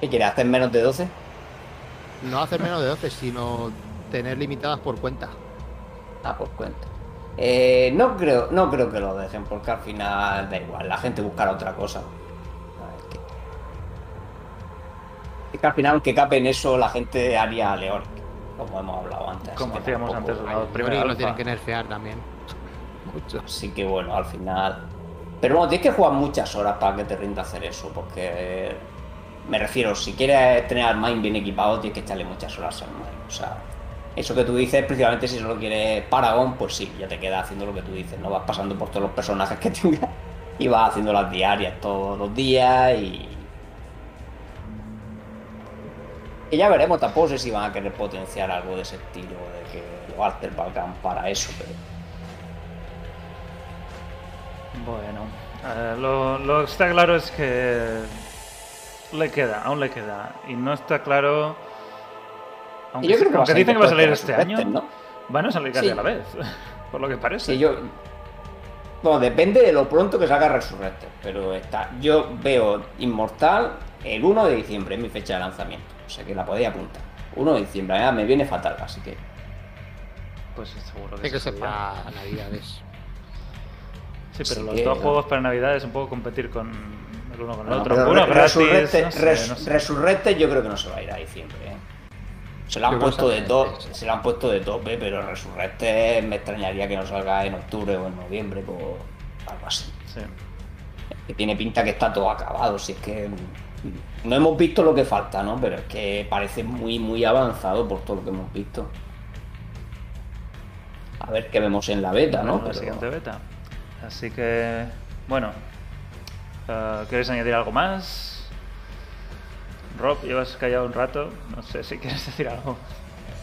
¿Qué quieres? ¿Hacer menos de 12? No hacer menos de 12, sino tener limitadas por cuenta. Ah, por cuenta. Eh, no creo, no creo que lo dejen, porque al final da igual, la gente buscará otra cosa. A ver, ¿qué? Es que al final, aunque capen eso, la gente haría León, como hemos hablado antes. Como que hacíamos tampoco- antes de la Creo primera que lo tienen que nerfear también. Mucho. Así que bueno, al final. Pero bueno, tienes que jugar muchas horas para que te rinda hacer eso, porque me refiero, si quieres tener al Mind bien equipado, tienes que echarle muchas horas al Mind. O sea, eso que tú dices, principalmente si solo quieres Paragon, pues sí, ya te quedas haciendo lo que tú dices, ¿no? Vas pasando por todos los personajes que tengas y vas haciendo las diarias todos los días y. Y ya veremos, tampoco sé si van a querer potenciar algo de ese estilo, de que Walter valgan para eso, pero. Bueno, eh, lo, lo que está claro es que le queda, aún le queda. Y no está claro. Aunque, Yo creo que aunque dicen que va a salir este año, ¿no? van a salir casi Sí. a la vez, por lo que parece. Sí, yo. Bueno, depende de lo pronto que salga Resurrected, pero está. Yo veo Inmortal el 1 de diciembre, es mi fecha de lanzamiento. O sea que la podéis apuntar. 1 de diciembre, me viene fatal, así que. Pues seguro que, que sí, ser para Navidades. Sí, pero Así los que- dos juegos para Navidad es un poco competir con el uno con el No, otro. pero Uno Re- gratis, Resurrected, no sé, Res- no sé. Resurrected yo creo que no se va a ir a diciembre, ¿eh? Se lo han puesto que de antes. se lo han puesto de tope, pero Resurrected me extrañaría que no salga en octubre o en noviembre por algo así. Sí. que tiene pinta que está todo acabado. Si es que no hemos visto lo que falta, ¿no? Pero es que parece muy, muy avanzado por todo lo que hemos visto. A ver qué vemos en la beta, ¿no? en la Pero- siguiente beta. Así que, bueno, eh, ¿queréis añadir algo más? Rob, llevas callado un rato. No sé si quieres decir algo.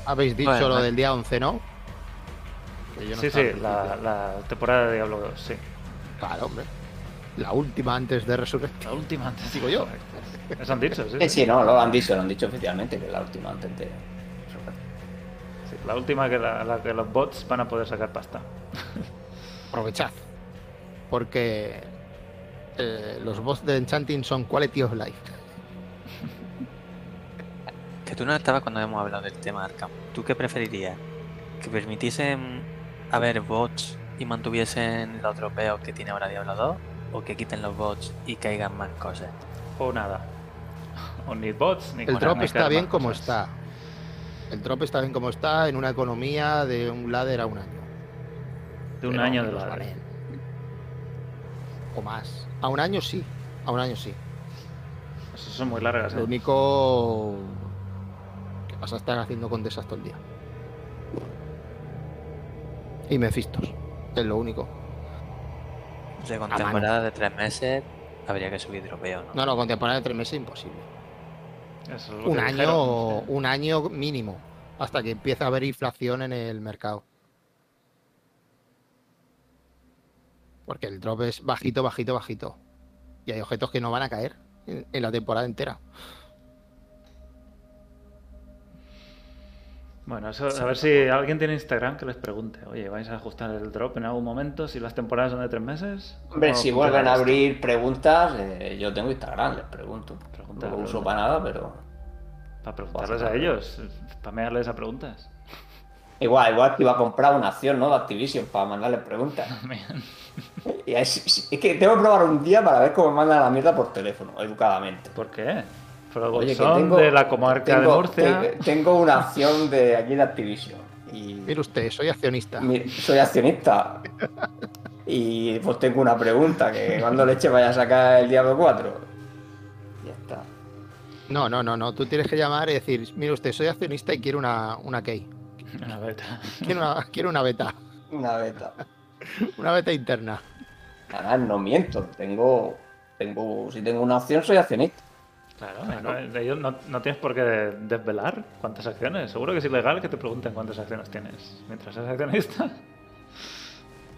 Habéis dicho Bueno, lo no. del día 11, ¿no? Que yo no sí, sí, la, temporada de Diablo 2, sí. Claro, hombre. La última antes de Resurrected. La última antes. Digo yo. Eso han dicho, sí. Sí, no, lo han dicho, lo han dicho oficialmente, que es la última antes de. Sí, la última que, la, la que los bots van a poder sacar pasta. Aprovechad. Porque eh, los boss de Enchanting son quality of life. Que tú no estabas cuando hemos hablado del tema Arkham. ¿Tú qué preferirías? ¿Que permitiesen haber bots y mantuviesen los dropeos que tiene ahora Diablo 2? ¿O que quiten los bots y caigan más cosas? O nada. O ni bots, ni El drop está bien como cosas. está. El drop está bien como está en una economía de un ladder a un año. De un Pero año de menos la valen. O más. A un año sí. A un año sí. Eso son muy largas, ¿eh? Lo único que vas a estar haciendo con todo el día. Y Mephistos. Es lo único. O sea, con A mano. temporada de tres meses habría que subir dropeo, ¿no? No, no, con temporada de tres meses imposible. Eso es lo Un que año, dijeron, sí. un año mínimo. Hasta que empiece a haber inflación en el mercado. Porque el drop es bajito, bajito, bajito. Y hay objetos que no van a caer en, en la temporada entera. Bueno, eso, a ver si alguien tiene Instagram que les pregunte, oye, ¿vais a ajustar el drop en algún momento si las temporadas son de tres meses? Hombre, ¿Cómo si vuelven a abrir preguntas, eh, yo tengo Instagram, les pregunto. Pregunta, no lo uso para nada, pero. Para preguntarles a ellos, spamearles a preguntas. Igual, igual que iba a comprar una acción, ¿no? De Activision para mandarles preguntas. Y es, es que tengo que probar un día para ver cómo me mandan la mierda por teléfono, educadamente. ¿Por qué? Pero Oye, que son tengo- de la comarca tengo- de Murcia. te- Tengo una acción de aquí de Activision. Y Mire usted, soy accionista. mi- soy accionista. Y pues tengo una pregunta, que cuando leche vaya a sacar el Diablo 4. Ya está. No, no, no, no. Tú tienes que llamar y decir, mire usted, soy accionista y quiero una, una key. Una beta. Quiero una, quiero una beta. Una beta. Una beta interna. Nada, no miento. Tengo, tengo, si tengo una opción, soy accionista. Claro, no, de ellos no, no tienes por qué desvelar cuántas acciones. Seguro que es ilegal que te pregunten cuántas acciones tienes mientras eres accionista.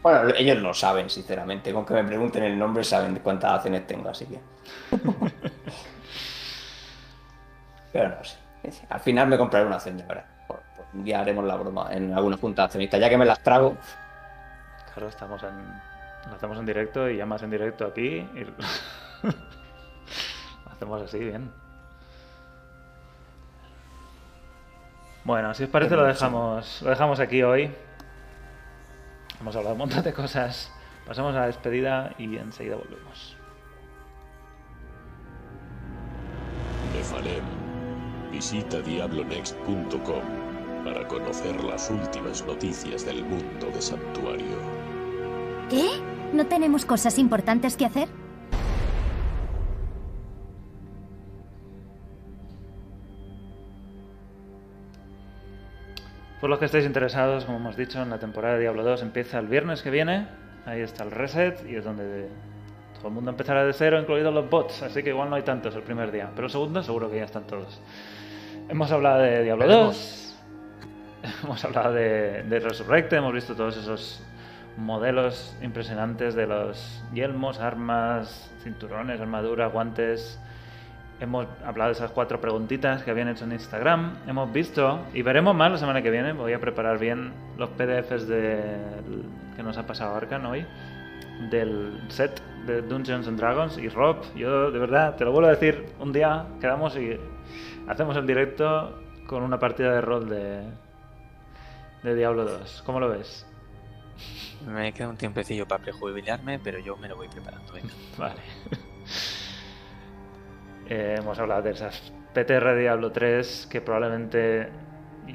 Bueno, ellos lo saben, sinceramente. Con que me pregunten el nombre, saben de cuántas acciones tengo, así que. Pero no sé. Al final me compraré una acción de verdad. Un día haremos la broma en alguna junta de accionistas. Ya que me las trago, Claro, estamos en. Lo hacemos en directo y llamas en directo aquí y. hacemos así, bien. Bueno, si os parece lo dejamos, lo dejamos aquí hoy. Hemos hablado un montón de cosas. Pasamos a la despedida y enseguida volvemos. Nefalem. Visita diablonext.com para conocer las últimas noticias del mundo de Santuario. ¿Qué? ¿No tenemos cosas importantes que hacer? Por los que estéis interesados, como hemos dicho, en la temporada de Diablo 2 empieza el viernes que viene. Ahí está el reset y es donde todo el mundo empezará de cero, incluidos los bots. Así que igual no hay tantos el primer día. Pero el segundo seguro que ya están todos. Hemos hablado de Diablo 2. Hemos hablado de, de Resurrected. Hemos visto todos esos modelos impresionantes de los yelmos, armas, cinturones, armadura, guantes. Hemos hablado de esas cuatro preguntitas que habían hecho en Instagram. Hemos visto y veremos más la semana que viene. Voy a preparar bien los PDFs de, que nos ha pasado Arcan hoy del set de Dungeons and Dragons. Y Rob, yo de verdad te lo vuelvo a decir, un día quedamos y hacemos el directo con una partida de rol de, de Diablo 2. ¿Cómo lo ves? Me queda un tiempecillo para prejubilarme, pero yo me lo voy preparando. venga. Vale. Eh, hemos hablado de esas PTR Diablo 3 que probablemente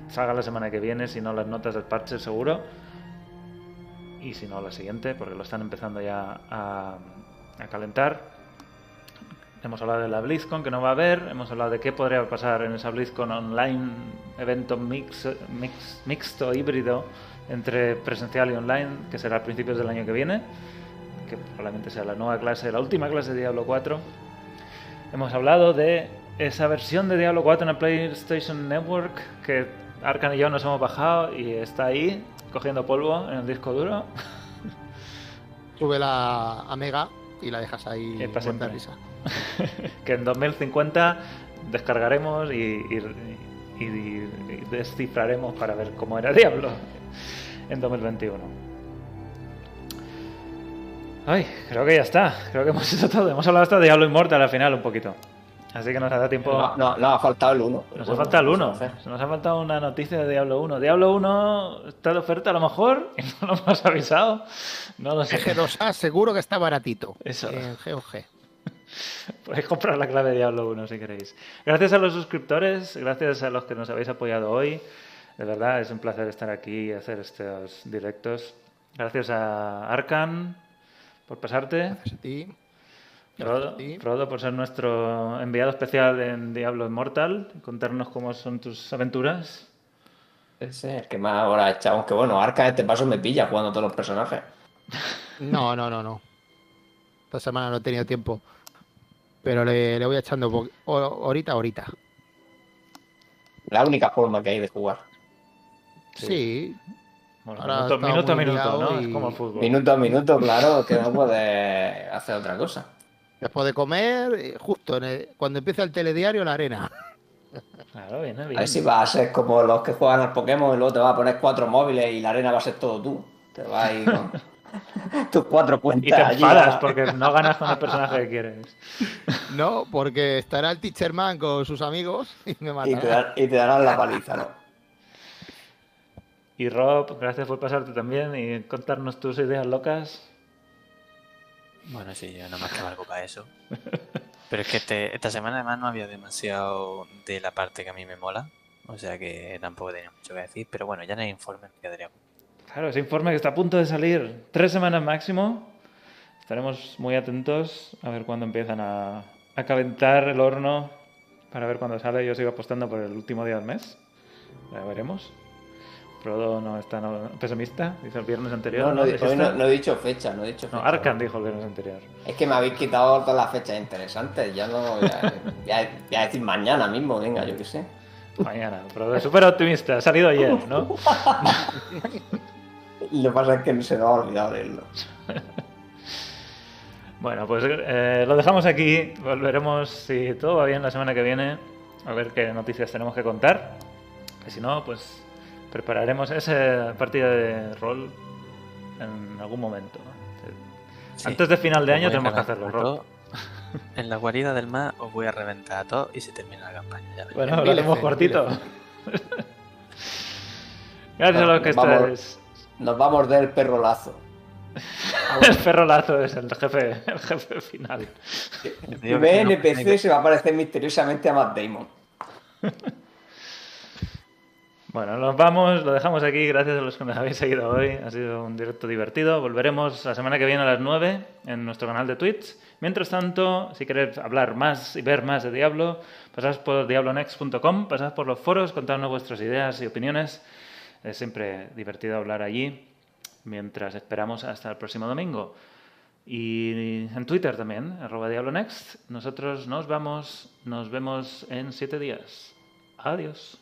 salga la semana que viene, si no las notas del parche seguro. Y si no la siguiente, porque lo están empezando ya a, a calentar. Hemos hablado de la BlizzCon que no va a haber. Hemos hablado de qué podría pasar en esa BlizzCon online, evento mix, mix, mixto, híbrido entre presencial y online, que será a principios del año que viene. Que probablemente sea la nueva clase, la última clase de Diablo 4. Hemos hablado de esa versión de Diablo 4 en la PlayStation Network que Arcan y yo nos hemos bajado y está ahí cogiendo polvo en el disco duro. Súbela a Mega y la dejas ahí de risa. que en 2050 descargaremos y, y- y- y descifraremos para ver cómo era Diablo en 2021. Ay, creo que ya está. Creo que hemos hecho todo. Hemos hablado hasta de Diablo Immortal al final un poquito. Así que nos ha dado tiempo. no, no, no ha faltado el 1. Nos ha faltado el 1. Nos ha faltado una noticia de Diablo 1. Diablo 1 está de oferta a lo mejor y no lo hemos avisado. No lo sé. G2A seguro que está baratito. Eso. En GOG. Podéis comprar la clave Diablo 1 si queréis. Gracias a los suscriptores, gracias a los que nos habéis apoyado hoy. De verdad, es un placer estar aquí y hacer estos directos. Gracias a Arcan por pasarte. Gracias a ti. Frodo, Frodo por ser nuestro enviado especial en Diablo Immortal, contarnos cómo son tus aventuras. Ese es el que más ahora ha echado. Aunque bueno, Arca este paso me pilla jugando todos los personajes. No, no, no, no. Esta semana no he tenido tiempo. Pero le, le voy echando ahorita, ahorita. La única forma que hay de jugar. Sí. Bueno, Ahora minuto, a minuto, ¿no? y- Es como el fútbol. Minuto a minuto, claro, que no puedes hacer otra cosa. Después de comer, eh, justo en el- cuando empieza el telediario, la arena. Claro, viene A bien. ver si vas a ser como los que juegan al Pokémon y luego te vas a poner cuatro móviles y la arena va a ser todo tú. Te vas a ir con tus cuatro cuentas. Y te enfadas a- porque no ganas con el personaje que quieres. No, porque estará el Teacher Man con sus amigos y me y, te matará. y te darán la paliza, ¿no? Y Rob, gracias por pasarte también y contarnos tus ideas locas. Bueno, sí, yo no más que valgo para eso. Pero es que este- esta semana además no había demasiado de la parte que a mí me mola. O sea que tampoco tenía mucho que decir. Pero bueno, ya en el informe me quedaría. Claro, ese informe que está a punto de salir, tres semanas máximo. Estaremos muy atentos a ver cuándo empiezan a, a calentar el horno para ver cuándo sale. Yo sigo apostando por el último día del mes. Ya veremos. Frodo no está no- pesimista, dice el viernes anterior. No, no, no, no he dicho fecha, no he dicho No, fecha. Arkan dijo el viernes anterior. Es que me habéis quitado todas las fechas interesantes. Ya no voy a, voy a- voy a decir mañana mismo, venga, yo qué sé. Mañana, Frodo es súper optimista, ha salido ayer, ¿no? Lo que pasa es que se me ha olvidado leerlo. Bueno, pues eh, lo dejamos aquí. Volveremos, si todo va bien, la semana que viene a ver qué noticias tenemos que contar. Y si no, pues prepararemos esa partida de rol en algún momento. Sí. Antes de final de año tenemos que hacerlo, Rob. En la guarida del mar os voy a reventar a todos y se termina la campaña. Ya. Bueno, lo hacemos cortito. Gracias a los que Vamos. estáis. Nos vamos del perro lazo. El perro lazo es el jefe, el jefe final. El primer NPC se va a parecer misteriosamente a Matt Damon. Bueno, nos vamos, lo dejamos aquí. Gracias a los que nos habéis seguido hoy. Ha sido un directo divertido. Volveremos la semana que viene a las 9 en nuestro canal de Twitch. Mientras tanto, si queréis hablar más y ver más de Diablo, pasad por diablonext.com, pasad por los foros, contadnos vuestras ideas y opiniones. Es siempre divertido hablar allí mientras esperamos hasta el próximo domingo. Y en Twitter también, arroba diablonext. Nosotros nos vamos, nos vemos en siete días. Adiós.